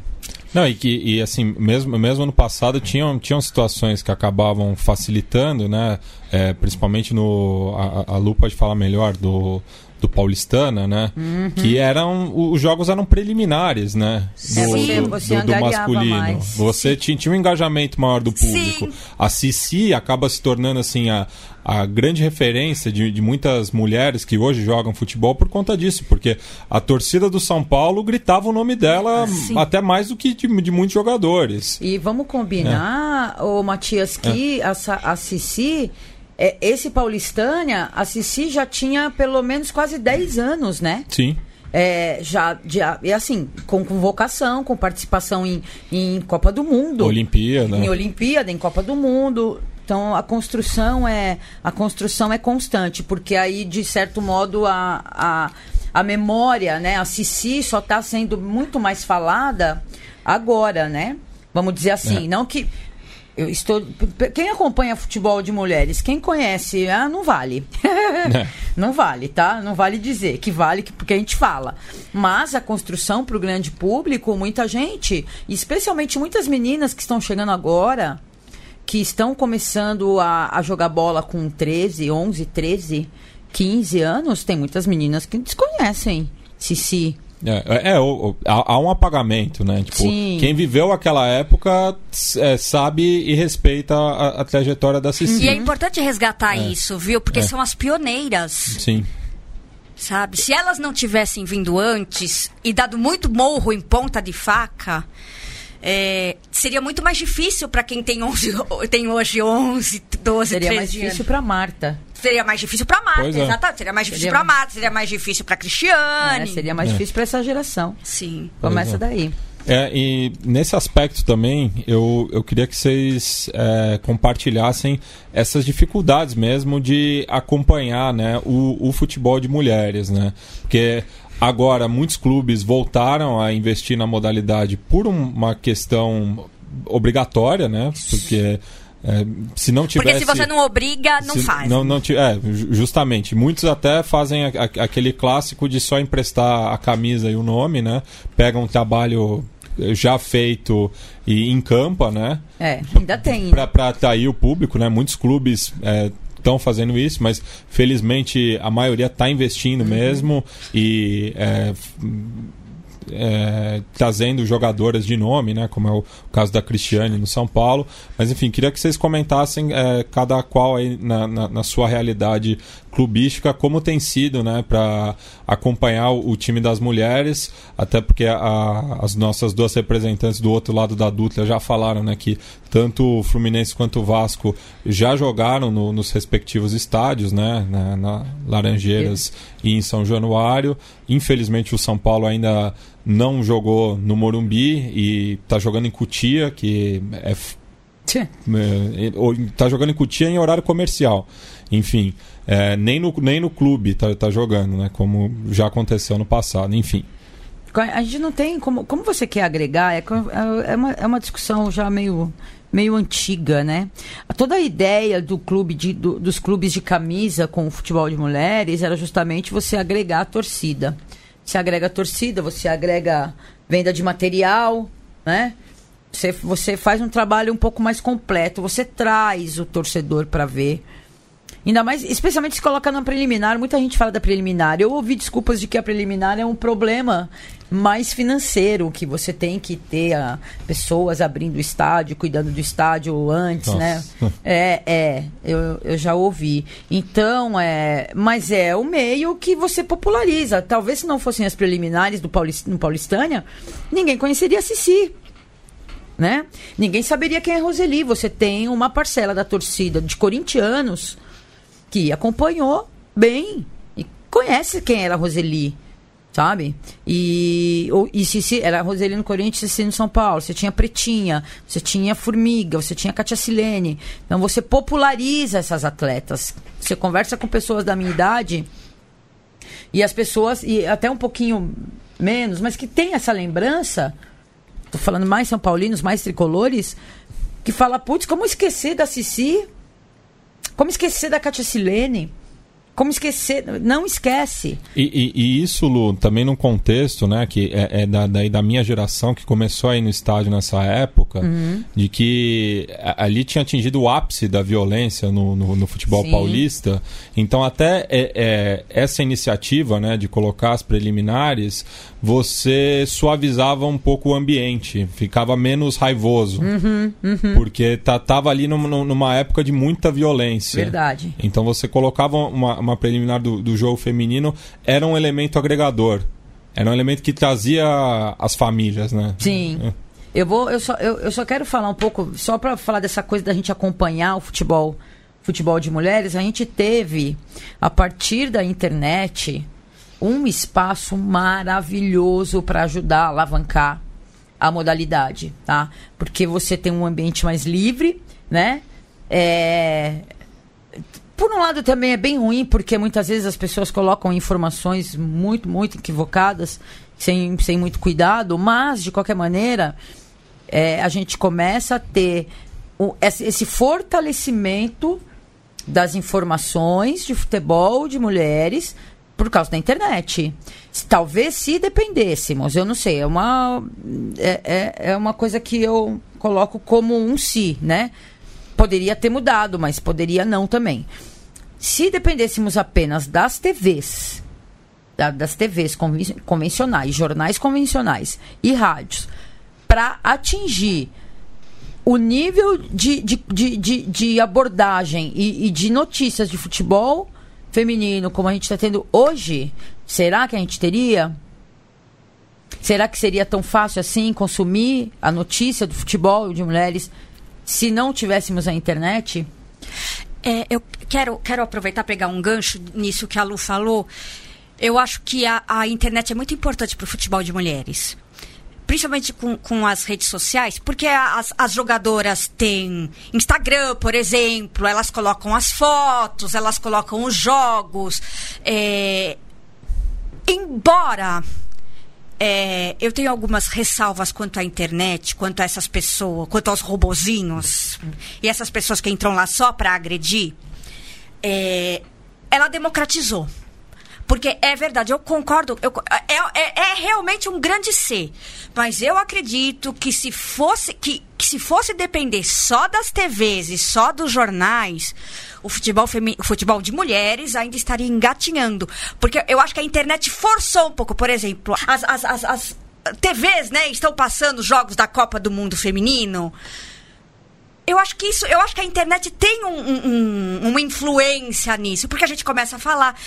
Não, e que e assim, mesmo, mesmo no passado tinham, tinham situações que acabavam facilitando, né? É, principalmente no. A, a Lu pode falar melhor do, do Paulistana, né? Uhum. Que eram. Os jogos eram preliminares, né? Do, você, você do, do masculino. Mais. Você tinha, tinha um engajamento maior do público. Sim. A Cici acaba se tornando assim a, a grande referência de, de, muitas mulheres que hoje jogam futebol por conta disso, porque a torcida do São Paulo gritava o nome dela Sim. até mais do que de, de, muitos jogadores. E vamos combinar, é. o Matias, que é. a, a Cici é, esse Paulistânia, a Cici já tinha pelo menos quase 10 anos, né? Sim. É, já, já, e assim, com convocação, com participação em, em Copa do Mundo. Olimpíada. Em Olimpíada, em Copa do Mundo. Então a construção é a construção é constante, porque aí, de certo modo, a, a, a memória, né? A Cici só está sendo muito mais falada agora, né? Vamos dizer assim, é. não que eu estou. Quem acompanha futebol de mulheres, quem conhece, ah, não vale. É. *laughs* não vale, tá? Não vale dizer que vale porque a gente fala. Mas a construção para o grande público, muita gente, especialmente muitas meninas que estão chegando agora, que estão começando a, a jogar bola com 13, 11, 13, 15 anos, tem muitas meninas que desconhecem Cici. É, é, é há, um apagamento, né? Tipo, Sim. quem viveu aquela época é, sabe e respeita a, a, trajetória da Cici. E é importante resgatar é. isso, viu? Porque é. são as pioneiras. Sim. Sabe? Se elas não tivessem vindo antes e dado muito morro em ponta de faca, é, seria muito mais difícil para quem tem, 11, *laughs* tem hoje 11, 12, Seria mais difícil para Marta. Seria mais difícil para Marta, é. exatamente. Seria mais difícil seria... para Marta, seria mais difícil para Cristiane. É, seria mais é. difícil para essa geração. Sim. Começa é. daí. É, e nesse aspecto também, eu, eu queria que vocês é, compartilhassem essas dificuldades mesmo de acompanhar né, o, o futebol de mulheres, né? Porque Agora, muitos clubes voltaram a investir na modalidade por uma questão obrigatória, né? Porque é, se não tivesse. Porque se você não obriga, não se, faz. Não, não, é, justamente. Muitos até fazem a, a, aquele clássico de só emprestar a camisa e o nome, né? Pegam um trabalho já feito e encampa, né? É, ainda tem. Para atrair o público, né? Muitos clubes estão fazendo isso, mas felizmente a maioria está investindo mesmo e é, é, trazendo jogadoras de nome, né, como é o caso da Cristiane no São Paulo. Mas enfim, queria que vocês comentassem é, cada qual aí na, na, na, sua realidade clubística, como tem sido né, para acompanhar o, o, time das mulheres, até porque a, as nossas duas representantes do outro lado da Dutra já falaram né, que tanto o Fluminense quanto o Vasco já jogaram no, nos respectivos estádios, né, na, na Laranjeiras e em São Januário. Infelizmente o São Paulo ainda não jogou no Morumbi e está jogando em Cutia, que é está é, jogando em Cutia em horário comercial. Enfim, é, nem, no, nem no clube está tá jogando, né? Como já aconteceu no passado. Enfim. A gente não tem. Como, como você quer agregar? É, é, uma, é uma discussão já meio meio antiga, né? Toda a ideia do clube de, do, dos clubes de camisa com o futebol de mulheres era justamente você agregar a torcida. Você agrega torcida, você agrega venda de material, né? Você, você faz um trabalho um pouco mais completo, você traz o torcedor para ver. Ainda mais, especialmente se coloca na preliminar. Muita gente fala da preliminar. Eu ouvi desculpas de que a preliminar é um problema mais financeiro, que você tem que ter a, ah, pessoas abrindo o estádio, cuidando do estádio antes, né? Nossa. né? É, é, eu, eu já ouvi. Então, é, mas é o meio que você populariza. Talvez se não fossem as preliminares do Paulist, no Paulistânia, ninguém conheceria a Cici né? Ninguém saberia quem é Roseli. Você tem uma parcela da torcida de corintianos que acompanhou bem e conhece quem era Roseli, sabe? E, ou, e se, se, era Roseli no Corinthians e no São Paulo. Você tinha Pretinha, você tinha Formiga, você tinha Katia Silene. Então você populariza essas atletas. Você conversa com pessoas da minha idade e as pessoas, e até um pouquinho menos, mas que tem essa lembrança tô falando mais São Paulinos, mais tricolores, que fala, putz, como esquecer da Cici? Como esquecer da Katia Silene? Como esquecer? Não esquece. E, e, e, isso, Lu, também num contexto, né, que é, é da, da, da, minha geração que começou aí no estádio nessa época, uhum. de que ali tinha atingido o ápice da violência no, no, no futebol Sim. paulista. Então, até é, é, essa iniciativa, né, de colocar as preliminares, você suavizava um pouco o ambiente, ficava menos raivoso. Uhum, uhum. Porque tava ali numa, numa época de muita violência. Verdade. Então você colocava uma uma preliminar do, do jogo feminino, era um elemento agregador. Era um elemento que trazia as famílias, né? Sim. É. Eu vou, eu só, eu, eu só quero falar um pouco, só para falar dessa coisa da gente acompanhar o futebol, futebol de mulheres, a gente teve, a partir da internet, um espaço maravilhoso para ajudar a alavancar a modalidade, tá? Porque você tem um ambiente mais livre, né? É, por um lado também é bem ruim, porque muitas vezes as pessoas colocam informações muito, muito equivocadas, sem, sem muito cuidado, mas, de qualquer maneira, é, a gente começa a ter o, esse, fortalecimento das informações de futebol de mulheres por causa da internet. Talvez se dependêssemos, eu não sei, é uma, é, é, é uma coisa que eu coloco como um si, né? Poderia ter mudado, mas poderia não também. Se dependêssemos apenas das TVs, das TVs convencionais, jornais convencionais e rádios, para atingir o nível de, de, de, de, abordagem e, e, de notícias de futebol feminino como a gente está tendo hoje, será que a gente teria? Será que seria tão fácil assim consumir a notícia do futebol de mulheres se não tivéssemos a internet? É, eu quero, quero aproveitar pegar um gancho nisso que a Lu falou. Eu acho que a, a internet é muito importante para o futebol de mulheres. Principalmente com, com as redes sociais, porque as, as jogadoras têm Instagram, por exemplo, elas colocam as fotos, elas colocam os jogos. É, embora é, eu tenho algumas ressalvas quanto à internet, quanto a essas pessoas, quanto aos robozinhos e essas pessoas que entram lá só para agredir. É, ela democratizou. Porque é verdade, eu concordo, eu, é, é, é, realmente um grande ser. Mas eu acredito que se fosse que, que, se fosse depender só das TVs e só dos jornais, o futebol, femi, o futebol de mulheres ainda estaria engatinhando. Porque eu acho que a internet forçou um pouco, por exemplo, as, as, as, as TVs, né, estão passando jogos da Copa do Mundo Feminino eu acho que isso, eu acho que a internet tem um, um, uma influência nisso, porque a gente começa a falar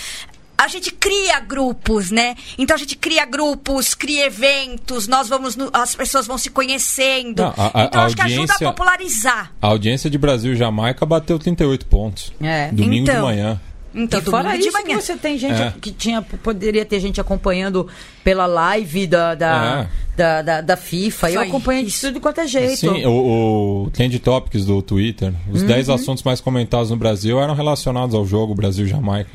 a gente cria grupos, né? Então a gente cria grupos, cria eventos, nós vamos, as pessoas vão se conhecendo. Não, a, a, então a acho que ajuda a popularizar. A audiência de Brasil e Jamaica bateu 38 pontos. É. Domingo então, de manhã. Então, e fora isso que você tem gente é. que tinha, poderia ter gente acompanhando pela live da, da, é. da, da, da, FIFA. Foi. Eu acompanho de tudo quanto é jeito. Sim, o, o Trend Topics do Twitter, os uhum. 10 assuntos mais comentados no Brasil eram relacionados ao jogo Brasil-Jamaica.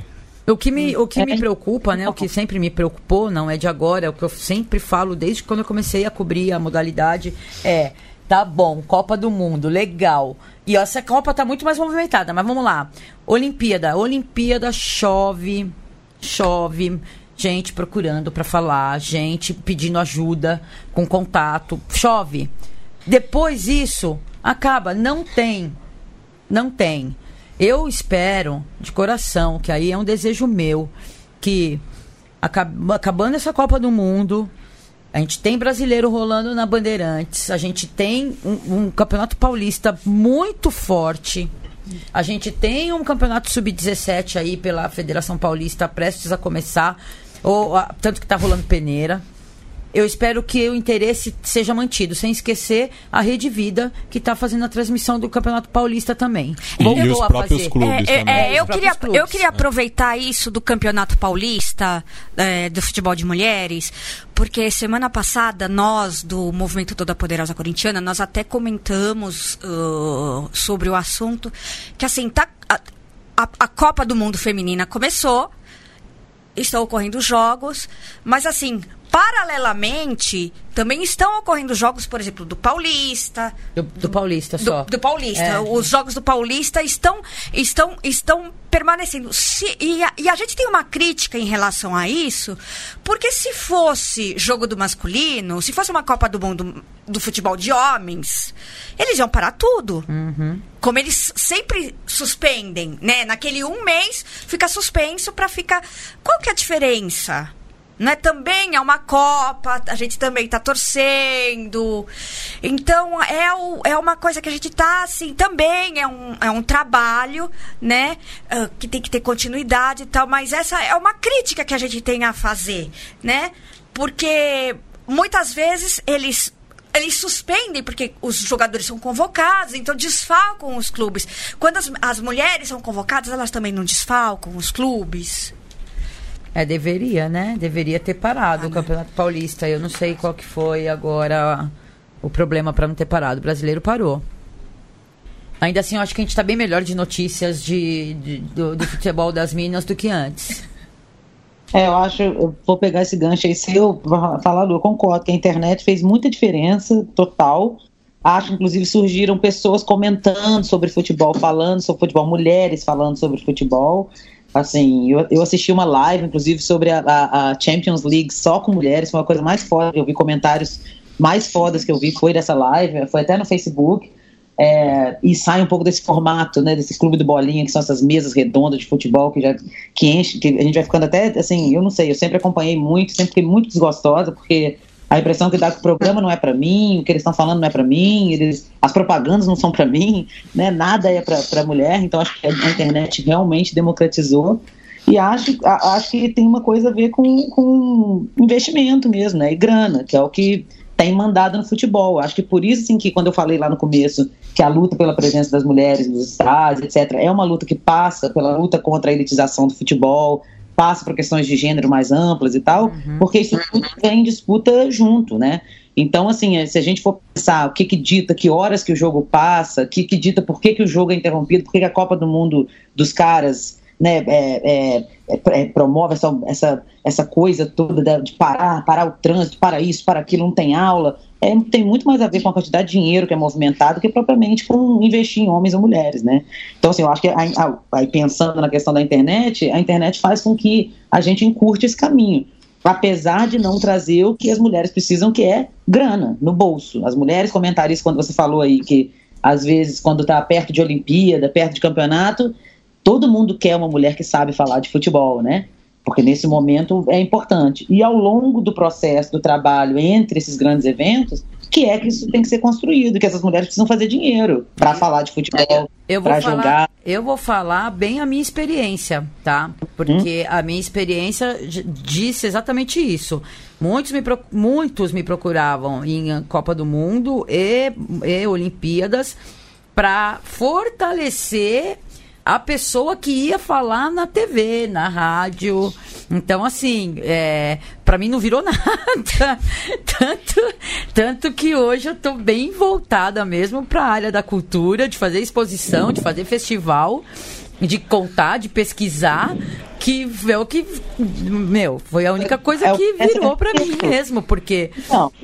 O que, me, o que me é. preocupa, né? O que sempre me preocupou, não é de agora, é o que eu sempre falo desde quando eu comecei a cobrir a modalidade é. Tá bom, Copa do Mundo, legal. E essa Copa tá muito mais movimentada, mas vamos lá. Olimpíada, Olimpíada chove, chove, gente procurando para falar, gente pedindo ajuda, com contato, chove. Depois isso acaba, não tem. Não tem. Eu espero, de coração, que aí é um desejo meu, que acabando essa Copa do Mundo, a gente tem brasileiro rolando na Bandeirantes, a gente tem um, um campeonato paulista muito forte. A gente tem um campeonato sub-17 aí pela Federação Paulista prestes a começar, ou, tanto que está rolando peneira eu espero que o interesse seja mantido, sem esquecer a Rede Vida, que está fazendo a transmissão do Campeonato Paulista também. E, e os próprios fazer. clubes é, também. É, eu, queria, clubes. eu queria aproveitar isso do Campeonato Paulista, é, do futebol de mulheres, porque semana passada nós, do Movimento Toda Poderosa Corintiana, nós até comentamos uh, sobre o assunto, que assim, tá, a, a, a Copa do Mundo Feminina começou, estão ocorrendo jogos, mas assim, paralelamente, também estão ocorrendo jogos, por exemplo, do Paulista. Do, do Paulista só. Do, do Paulista. É. Os jogos do Paulista estão, estão, estão permanecendo. Se, e, a, e, a, gente tem uma crítica em relação a isso, porque se fosse jogo do masculino, se fosse uma Copa do Mundo do futebol de homens, eles iam parar tudo. Uhum. Como eles sempre suspendem, né? Naquele um mês fica suspenso para ficar. Qual que é a diferença? Né? Também é uma Copa, a gente também está torcendo. Então, é, o, é uma coisa que a gente está, assim, também é um, é um trabalho, né? Uh, que tem que ter continuidade e tal, mas essa é uma crítica que a gente tem a fazer, né? Porque muitas vezes eles eles suspendem porque os jogadores são convocados, então desfalcam os clubes. Quando as, as mulheres são convocadas, elas também não desfalcam os clubes. É, deveria, né? Deveria ter parado ah, o Campeonato Paulista. Eu não sei qual que foi agora o problema para não ter parado. O brasileiro parou. Ainda assim, eu acho que a gente está bem melhor de notícias de, de do, do, futebol das Minas do que antes. É, eu acho, eu vou pegar esse gancho aí seu, falar, eu concordo que a internet fez muita diferença, total. Acho, inclusive, surgiram pessoas comentando sobre futebol, falando sobre futebol, mulheres falando sobre futebol. Assim, eu, eu assisti uma live, inclusive, sobre a, a, a, Champions League só com mulheres, foi uma coisa mais foda. Eu vi comentários mais fodas que eu vi, foi dessa live, foi até no Facebook. É, e sai um pouco desse formato, né, desse clube do bolinha, que são essas mesas redondas de futebol que já que enche, que a gente vai ficando até assim, eu não sei, eu sempre acompanhei muito, sempre fiquei muito desgostosa, porque a impressão que dá que o programa não é para mim, o que eles estão falando não é para mim, eles, as propagandas não são para mim, né? Nada é para mulher. Então acho que a internet realmente democratizou e acho, acho que tem uma coisa a ver com, com investimento mesmo, né? E grana, que é o que tem mandado no futebol. Acho que por isso sim que quando eu falei lá no começo que a luta pela presença das mulheres nos estádios, etc, é uma luta que passa pela luta contra a elitização do futebol, passa por questões de gênero mais amplas e tal, uhum. porque isso tudo vem em disputa junto, né? Então, assim, é, se a gente for pensar o que, que dita, que horas que o jogo passa, o que, que dita por que, que o jogo é interrompido, por que, que a Copa do Mundo dos caras né, é, é, é, promove essa, essa, essa coisa toda de parar, parar o trânsito, para isso, para aquilo, não tem aula. É, tem muito mais a ver com a quantidade de dinheiro que é movimentado que propriamente com investir em homens ou mulheres, né? Então, assim, eu acho que aí pensando na questão da internet, a internet faz com que a gente encurte esse caminho apesar de não trazer o que as mulheres precisam, que é grana no bolso. As mulheres comentaristas, quando você falou aí que às vezes quando está perto de Olimpíada, perto de campeonato, todo mundo quer uma mulher que sabe falar de futebol, né? Porque nesse momento é importante. E ao longo do processo do trabalho entre esses grandes eventos, que é que isso tem que ser construído, que essas mulheres precisam fazer dinheiro para falar de futebol, para jogar. Eu vou falar bem a minha experiência, tá? Porque hum? a minha experiência disse exatamente isso. Muitos me, muitos me procuravam em Copa do Mundo e, e Olimpíadas para fortalecer a pessoa que ia falar na TV, na rádio. Então, assim, é, para mim não virou *laughs* nada. tanto, tanto que hoje eu tô bem voltada mesmo para a área da cultura, de fazer exposição, de fazer festival, de contar, de pesquisar, que é o que, meu, foi a única coisa é que virou para mim mesmo, porque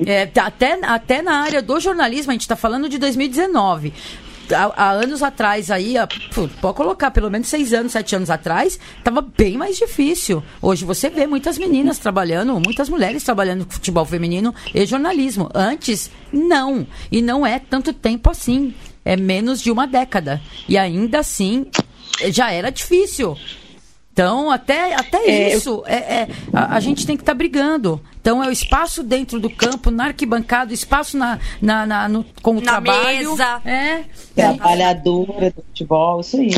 é, até, até na área do jornalismo, a gente está falando de 2019 há, há, anos atrás aí, pode colocar pelo menos seis anos, sete anos atrás, estava bem mais difícil. Hoje você vê muitas meninas trabalhando, muitas mulheres trabalhando com futebol feminino e jornalismo. Antes, não. E não é tanto tempo assim. É menos de uma década. E ainda assim, já era difícil. Então, até, até é, isso, é, é, a, a, gente tem que estar tá brigando. Então, é o espaço dentro do campo, na arquibancada, espaço na, na, na no, com o na trabalho. Mesa. É. Trabalhadora do futebol, isso aí.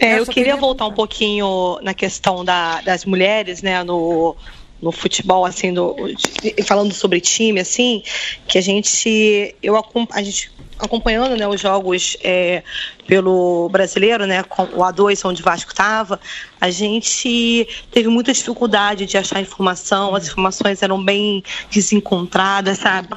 É, eu queria voltar um pouquinho na questão da, das mulheres, né, no, no futebol, assim, do, falando sobre time, assim, que a gente, eu, a gente acompanhando né, os jogos é, pelo brasileiro, né, o A2, onde o Vasco estava, a gente teve muita dificuldade de achar informação, as informações eram bem desencontradas, sabe?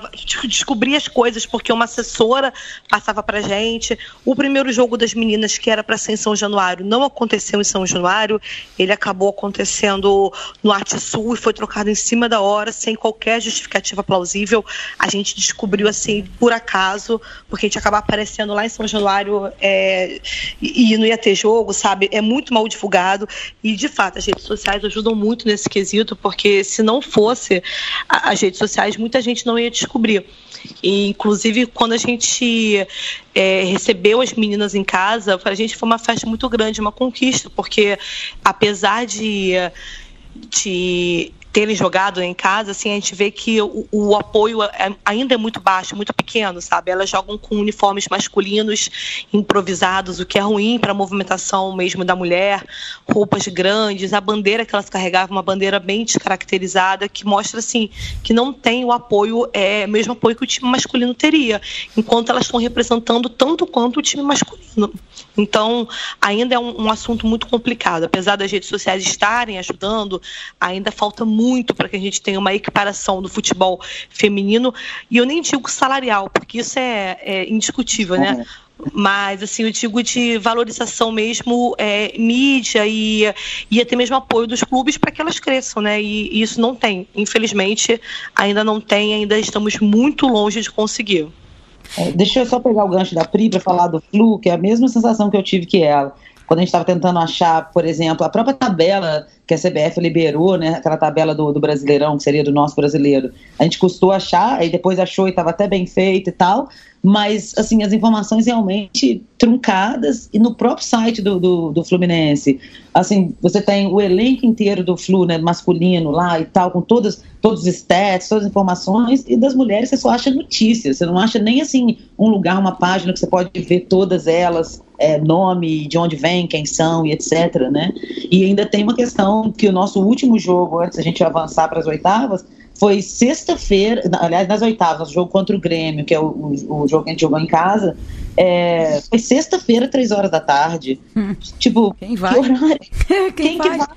Descobrir as coisas porque uma assessora passava pra gente. O primeiro jogo das meninas, que era para ser em São Januário, não aconteceu em São Januário, ele acabou acontecendo no Arte Sul e foi trocado em cima da hora, sem qualquer justificativa plausível. A gente descobriu assim, por acaso, porque a gente acaba aparecendo lá em São Januário é, e, e não ia ter jogo, sabe? É muito mal divulgado. E, de fato, as redes sociais ajudam muito nesse quesito, porque se não fosse as redes sociais, muita gente não ia descobrir. E, inclusive, quando a gente é, recebeu as meninas em casa, para a gente foi uma festa muito grande, uma conquista, porque apesar de, de terem jogado em casa, assim, a gente vê que o, o apoio é, ainda é muito baixo, muito pequeno, sabe? Elas jogam com uniformes masculinos improvisados, o que é ruim para a movimentação mesmo da mulher, roupas grandes, a bandeira que elas carregavam, uma bandeira bem descaracterizada, que mostra, assim, que não tem o apoio, é, mesmo apoio que o time masculino teria, enquanto elas estão representando tanto quanto o time masculino. Então, ainda é um, um assunto muito complicado. Apesar das redes sociais estarem ajudando, ainda falta muito para que a gente tenha uma equiparação do futebol feminino, e eu nem digo salarial, porque isso é, é indiscutível, né? mas assim eu digo de valorização mesmo é, mídia e, e até mesmo apoio dos clubes para que elas cresçam né? E, e, isso não tem. Infelizmente ainda não tem ainda estamos muito longe de conseguir é, deixa eu só pegar o gancho da Pri para falar do flu que é a mesma sensação que eu tive que ela quando a gente estava tentando achar, por exemplo, a própria tabela que a CBF liberou, né, aquela tabela do, do Brasileirão, que seria do nosso brasileiro, a gente custou achar, aí depois achou e estava até bem feito e tal, mas assim as informações realmente truncadas e no próprio site do, do, do, Fluminense. Assim você tem o elenco inteiro do Flu né, masculino lá e tal com todas todos os stats todas as informações e das mulheres você só acha notícias você não acha nem assim um lugar uma página que você pode ver todas elas é, nome de onde vem quem são e etc né e ainda tem uma questão que o nosso último jogo antes da gente avançar para as oitavas foi sexta-feira, aliás, nas oitavas, o jogo contra o Grêmio, que é o, o, o jogo que a gente jogou em casa, é, foi sexta-feira, três horas da tarde. Hum. Tipo, quem vai? Que *laughs* Quem, Quem vai? Que vai?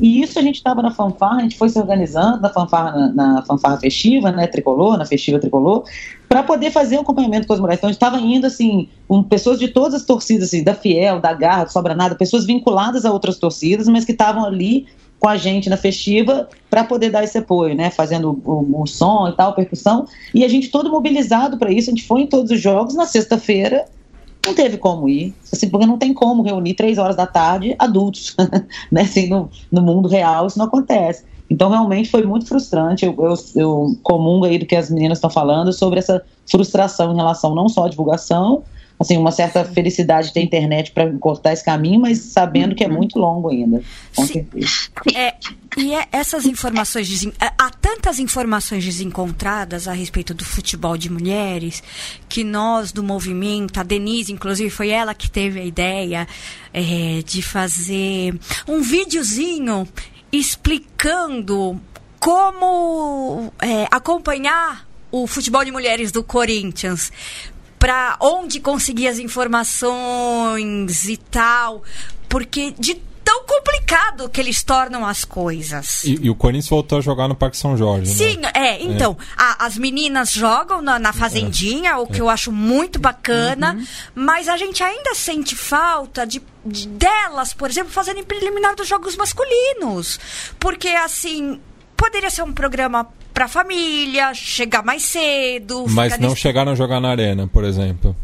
E isso a gente estava na fanfarra, a gente foi se organizando na fanfarra, na, na fanfarra festiva, né, tricolor, na festiva tricolor, para poder fazer um acompanhamento com as mulheres. Então a gente estava indo assim, com pessoas de todas as torcidas, assim, da Fiel, da Garra, do Sobra Nada, pessoas vinculadas a outras torcidas, mas que estavam ali com a gente na festiva para poder dar esse apoio, né? Fazendo o, o, som e tal, percussão. E a gente todo mobilizado para isso, a gente foi em todos os jogos. Na sexta-feira, não teve como ir, assim, porque não tem como reunir três horas da tarde adultos, *laughs* né? Assim, no, no mundo real isso não acontece. Então, realmente foi muito frustrante. Eu, eu, eu comungo aí do que as meninas estão falando sobre essa frustração em relação não só à divulgação, assim, uma certa felicidade de ter internet para cortar esse caminho, mas sabendo que é muito longo ainda. Com Sim. É, e é essas informações, há tantas informações desencontradas a respeito do futebol de mulheres, que nós do movimento, a Denise, inclusive, foi ela que teve a ideia é, de fazer um videozinho explicando como é, acompanhar o futebol de mulheres do Corinthians para onde conseguir as informações e tal, porque de tão complicado que eles tornam as coisas. E, e, o Corinthians voltou a jogar no Parque São Jorge. Né? Sim, né? é. Então, é. A, as meninas jogam na, na Fazendinha, é. o que é. eu acho muito bacana, uhum. mas a gente ainda sente falta de, de delas, por exemplo, fazerem preliminar dos jogos masculinos. Porque, assim, poderia ser um programa pra família, chegar mais cedo. Mas não nesse... chegaram a jogar na arena, por exemplo.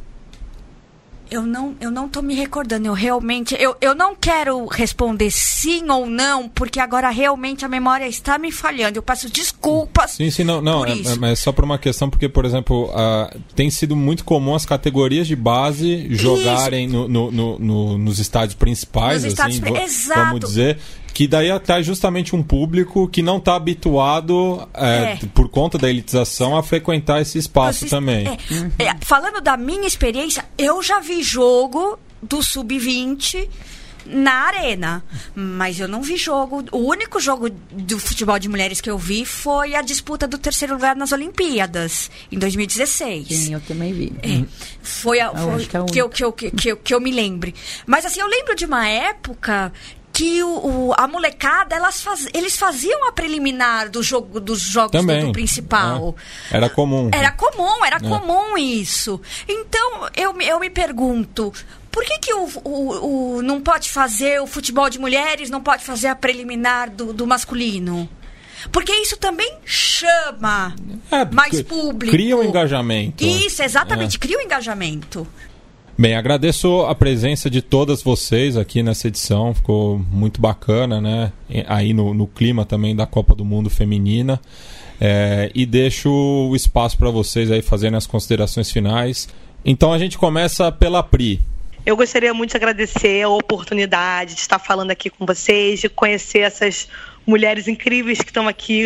Eu não, eu não tô me recordando. Eu realmente. Eu, eu não quero responder sim ou não, porque agora realmente a memória está me falhando. Eu peço desculpas. Sim, sim, não, não. É, é, mas é só por uma questão, porque, por exemplo, uh, tem sido muito comum as categorias de base jogarem no, no, no, nos estádios principais, nos assim, estádios, vamos dizer que daí atrai justamente um público que não está habituado, é, é. por conta da elitização, a frequentar esse espaço também. É. Uhum. falando da minha experiência, eu já vi jogo do Sub-20 na arena. Mas eu não vi jogo. O único jogo do futebol de mulheres que eu vi foi a disputa do terceiro lugar nas Olimpíadas, em 2016. Sim, eu também vi. É, foi a, foi que, é que, eu, que, eu, que, eu, que eu me lembre. Mas assim, eu lembro de uma época que o, o, a molecada, elas faz, eles faziam a preliminar do jogo, dos jogos do, do, principal. É. Era comum. Era comum, era é. comum isso. Então, eu, eu me pergunto, por que, que o, o, o, não pode fazer o futebol de mulheres, não pode fazer a preliminar do, do masculino? Porque isso também chama é, mais público. Cria um engajamento. Isso, exatamente, é. cria um engajamento. Bem, agradeço a presença de todas vocês aqui nessa edição, ficou muito bacana, né? Aí no, no clima também da Copa do Mundo Feminina. É, e deixo o espaço para vocês aí fazerem as considerações finais. Então a gente começa pela Pri. Eu gostaria muito de agradecer a oportunidade de estar falando aqui com vocês, de conhecer essas mulheres incríveis que estão aqui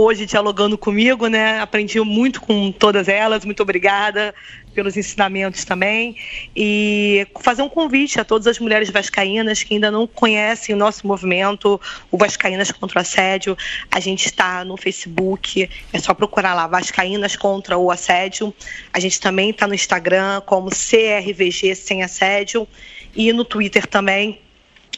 hoje dialogando comigo, né? Aprendi muito com todas elas. Muito obrigada pelos ensinamentos também. E fazer um convite a todas as mulheres vascaínas que ainda não conhecem o nosso movimento, o Vascaínas contra o Assédio. A gente está no Facebook, é só procurar lá, Vascaínas contra o Assédio. A gente também está no Instagram como CRVG Sem Assédio e no Twitter também,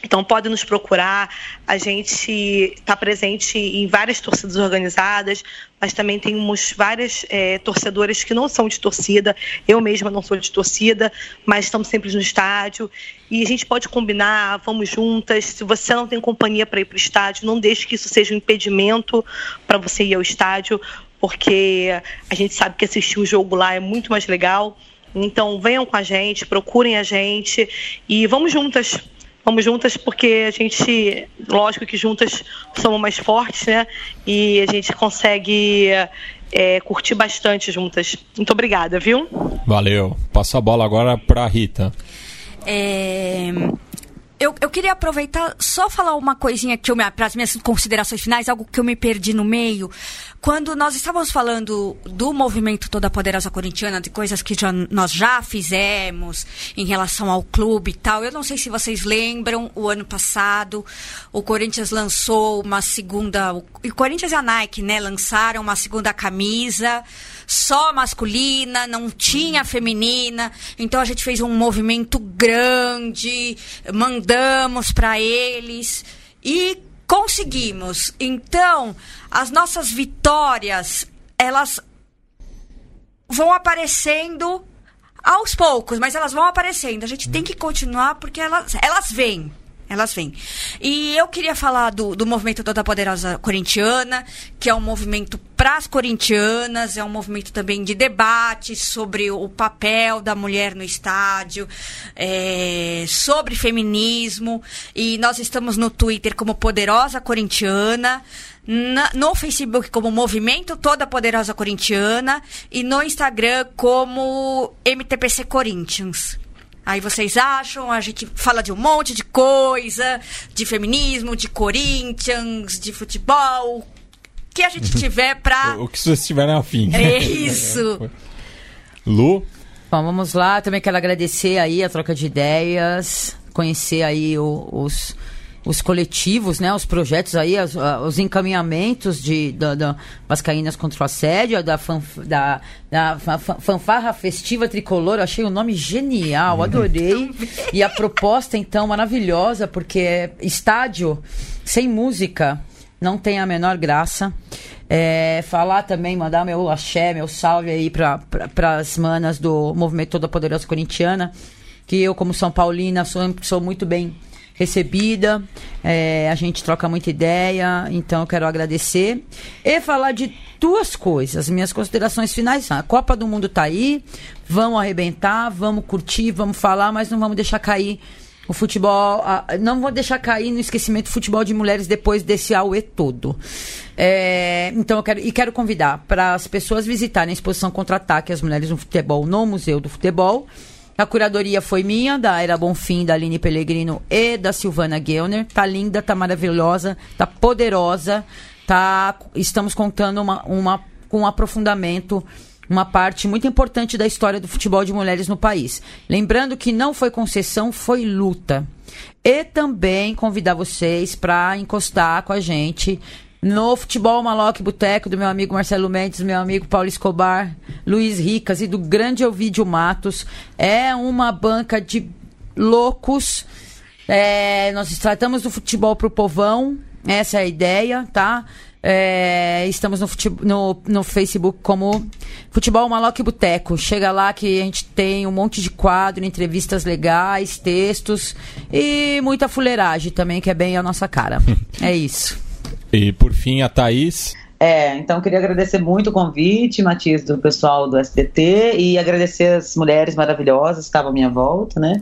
então pode nos procurar. A gente está presente em várias torcidas organizadas, mas também temos várias é, torcedoras que não são de torcida. Eu mesma não sou de torcida, mas estamos sempre no estádio. E a gente pode combinar, vamos juntas. Se você não tem companhia para ir para o estádio, não deixe que isso seja um impedimento para você ir ao estádio, porque a gente sabe que assistir o jogo lá é muito mais legal. Então venham com a gente, procurem a gente e vamos juntas Vamos juntas porque a gente, lógico que juntas somos mais fortes, né? E a gente consegue é, curtir bastante juntas. Muito obrigada, viu? Valeu. Passa a bola agora para Rita. É, eu, eu queria aproveitar só falar uma coisinha que eu para as minhas considerações finais, algo que eu me perdi no meio. Quando nós estávamos falando do movimento Toda Poderosa Corintiana, de coisas que já, nós já fizemos em relação ao clube e tal, eu não sei se vocês lembram, o ano passado o Corinthians lançou uma segunda. O Corinthians e a Nike, né, lançaram uma segunda camisa só masculina, não tinha feminina. Então a gente fez um movimento grande, mandamos para eles. E conseguimos. Então, as nossas vitórias, elas vão aparecendo aos poucos, mas elas vão aparecendo. A gente tem que continuar porque elas, elas vêm. Elas vêm. E eu queria falar do, do movimento Toda Poderosa Corintiana, que é um movimento para as corintianas, é um movimento também de debate sobre o papel da mulher no estádio, é, sobre feminismo. E nós estamos no Twitter como Poderosa Corintiana. Na, no Facebook como Movimento Toda Poderosa Corintiana e no Instagram como MTPC Corinthians. Aí vocês acham, a gente fala de um monte de coisa, de feminismo, de Corinthians, de futebol, que a gente *laughs* tiver pra. o que vocês tiverem afim. É isso. *laughs* Lu? Bom, vamos lá. Também quero agradecer aí a troca de ideias, conhecer aí o, os os coletivos, né, os projetos aí, os, os encaminhamentos de, da, da Vascaínas contra o assédio, da, fanf, da, da fanfarra festiva tricolor, eu achei o nome genial, adorei. *laughs* e a proposta, então, maravilhosa, porque é estádio sem música não tem a menor graça. É, falar também, mandar meu axé, meu salve aí para as manas do Movimento Toda Poderosa Corintiana, que eu, como São Paulina, sou, sou muito bem recebida, é, a gente troca muita ideia, então eu quero agradecer. E falar de duas coisas, minhas considerações finais a Copa do Mundo tá aí, vamos arrebentar, vamos curtir, vamos falar, mas não vamos deixar cair o futebol, não vou deixar cair no esquecimento o futebol de mulheres depois desse AUE todo. É, então eu quero, e quero convidar para as pessoas visitarem a exposição Contra-Ataque, as mulheres no futebol, no Museu do Futebol. A curadoria foi minha, da Era Bonfim, da Aline Pellegrino e da Silvana Gellner. Tá linda, tá maravilhosa, tá poderosa, tá. Estamos contando uma, uma, com um aprofundamento uma parte muito importante da história do futebol de mulheres no país. Lembrando que não foi concessão, foi luta. E também convidar vocês para encostar com a gente no Futebol Maloc Boteco, do meu amigo Marcelo Mendes, meu amigo Paulo Escobar, Luiz Ricas e do grande Ovidio Matos. É uma banca de loucos. É, nós tratamos do futebol pro povão, essa é a ideia, tá? É, estamos no, no, no, Facebook como Futebol Maloc Boteco. Chega lá que a gente tem um monte de quadro, entrevistas legais, textos e muita fuleiragem também, que é bem a nossa cara. *laughs* é isso. E por fim, a Thaís. É, então queria agradecer muito o convite, Matias, do pessoal do SBT, e agradecer as mulheres maravilhosas que estavam à minha volta, né?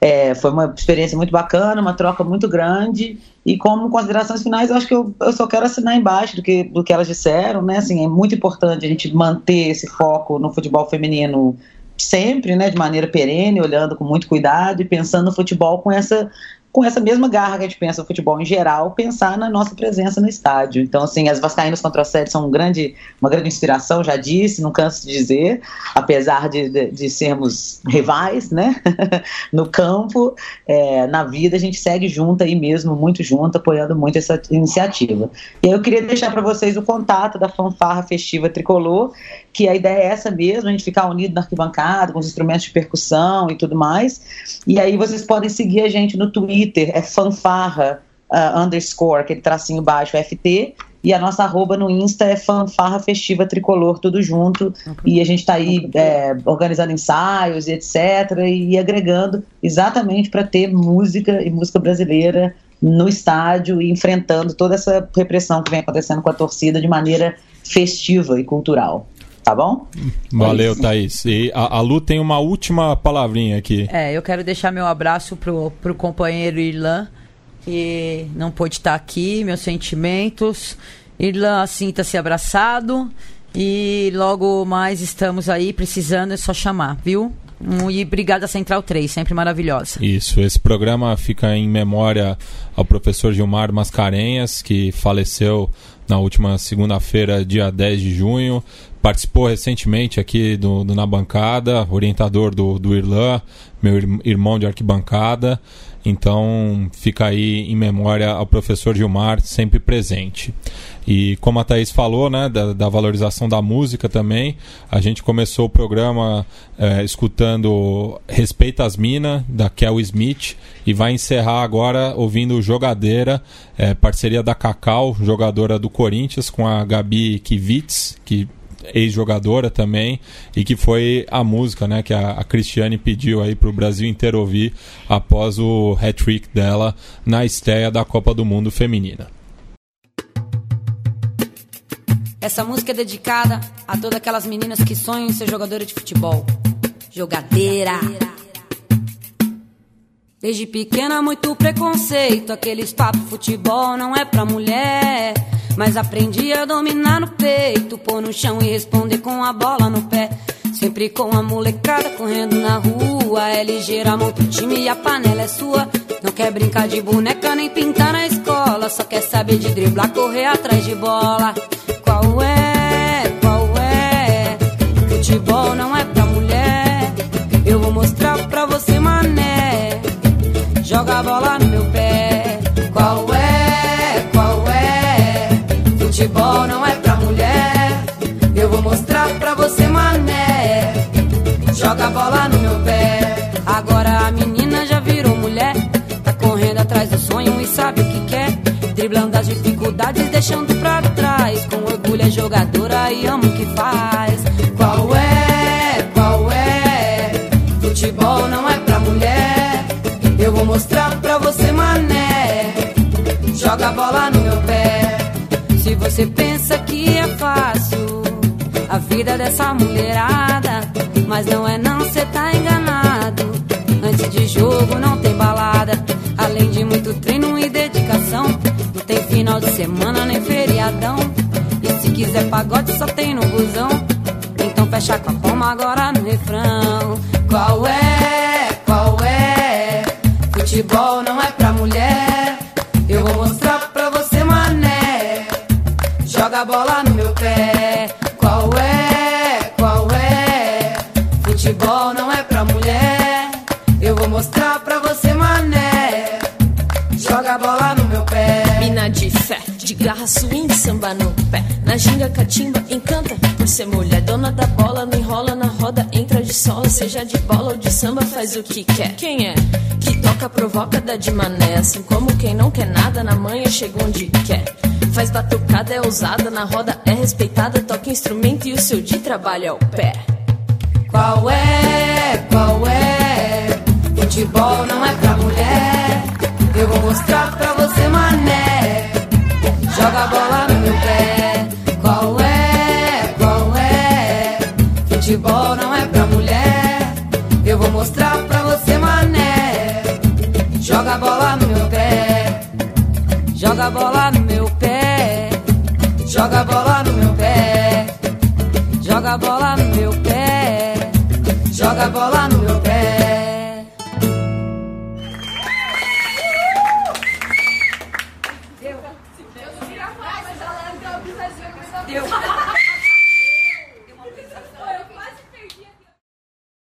É, foi uma experiência muito bacana, uma troca muito grande, e como considerações finais, eu acho que eu, eu só quero assinar embaixo do que, do que elas disseram, né? Assim, é muito importante a gente manter esse foco no futebol feminino sempre, né, de maneira perene, olhando com muito cuidado e pensando no futebol com essa com essa mesma garra que a gente pensa no futebol em geral, pensar na nossa presença no estádio. Então, assim, as Vascaínas contra a Sede são um grande, uma grande inspiração, já disse, não canso de dizer, apesar de, de, de sermos rivais, né, *laughs* no campo, é, na vida a gente segue junto aí mesmo, muito junto, apoiando muito essa iniciativa. E aí eu queria deixar para vocês o contato da Fanfarra Festiva Tricolor, que a ideia é essa mesmo, a gente ficar unido na arquibancada, com os instrumentos de percussão e tudo mais. E aí vocês podem seguir a gente no Twitter, é fanfarra uh, underscore, aquele tracinho baixo, FT, e a nossa arroba no Insta é fanfarra festiva tricolor, tudo junto. E a gente está aí é, organizando ensaios e etc. E agregando exatamente para ter música e música brasileira no estádio e enfrentando toda essa repressão que vem acontecendo com a torcida de maneira festiva e cultural. Tá bom? Valeu, Thaís. E a, a, Lu tem uma última palavrinha aqui. É, eu quero deixar meu abraço pro, pro companheiro Irlan, que não pôde estar aqui, meus sentimentos. Irlan, sinta-se abraçado. E logo mais estamos aí precisando, é só chamar, viu? E Brigada Central 3, sempre maravilhosa. Isso, esse programa fica em memória ao professor Gilmar Mascarenhas, que faleceu na última segunda-feira, dia 10 de junho. Participou recentemente aqui do, do Na Bancada, orientador do, do Irlan, meu irmão de arquibancada. Então fica aí em memória ao professor Gilmar, sempre presente. E como a Thaís falou, né, da, da valorização da música também, a gente começou o programa é, escutando Respeita as Minas, da Kel Smith, e vai encerrar agora ouvindo Jogadeira, é, parceria da Cacau, jogadora do Corinthians, com a Gabi Kivitz, que ex-jogadora também, e que foi a música né, que a, a Cristiane pediu aí para o Brasil inteiro ouvir após o hat-trick dela na estreia da Copa do Mundo Feminina. Essa música é dedicada a todas aquelas meninas que sonham em ser jogadora de futebol. Jogadeira. Desde pequena, muito preconceito. Aqueles papo futebol não é pra mulher. Mas aprendi a dominar no peito, pôr no chão e responder com a bola no pé. Sempre com a molecada correndo na rua. É ligeira, monta o time e a panela é sua. Não quer brincar de boneca nem pintar na escola. Só quer saber de driblar, correr atrás de bola. Qual é? Qual é? Futebol não é pra mulher. Eu vou mostrar pra você, mané. Joga a bola no meu pé. Dificuldades, deixando pra trás. Com orgulho é jogadora e ama o que faz. Qual é? Qual é? Futebol não é pra mulher. Eu vou mostrar pra você, mané. Joga a bola no meu pé. Se você pensa que é fácil a vida dessa mulherada, mas não é não, cê tá enganado. Antes de jogo não tem semana nem feriadão. E se quiser pagode só tem no busão. Então fecha com a palma agora no refrão. Swing, samba no pé. Na ginga, catimba, encanta por ser mulher. Dona da bola, não enrola na roda, entra de sola. Seja de bola ou de samba, faz o que quer. Quem é? Que toca, provoca, dá de mané. Assim como quem não quer nada, na manhã chega onde quer. Faz batucada, é ousada, na roda é respeitada, toca instrumento e o seu de trabalho é o pé. Qual é? Qual é? Futebol não é pra mulher. Eu vou mostrar pra você, mané. Joga a bola no meu pé. Qual é? Qual é? Futebol não é pra mulher. Eu vou mostrar pra você, mané. Joga a bola no meu pé. Joga a bola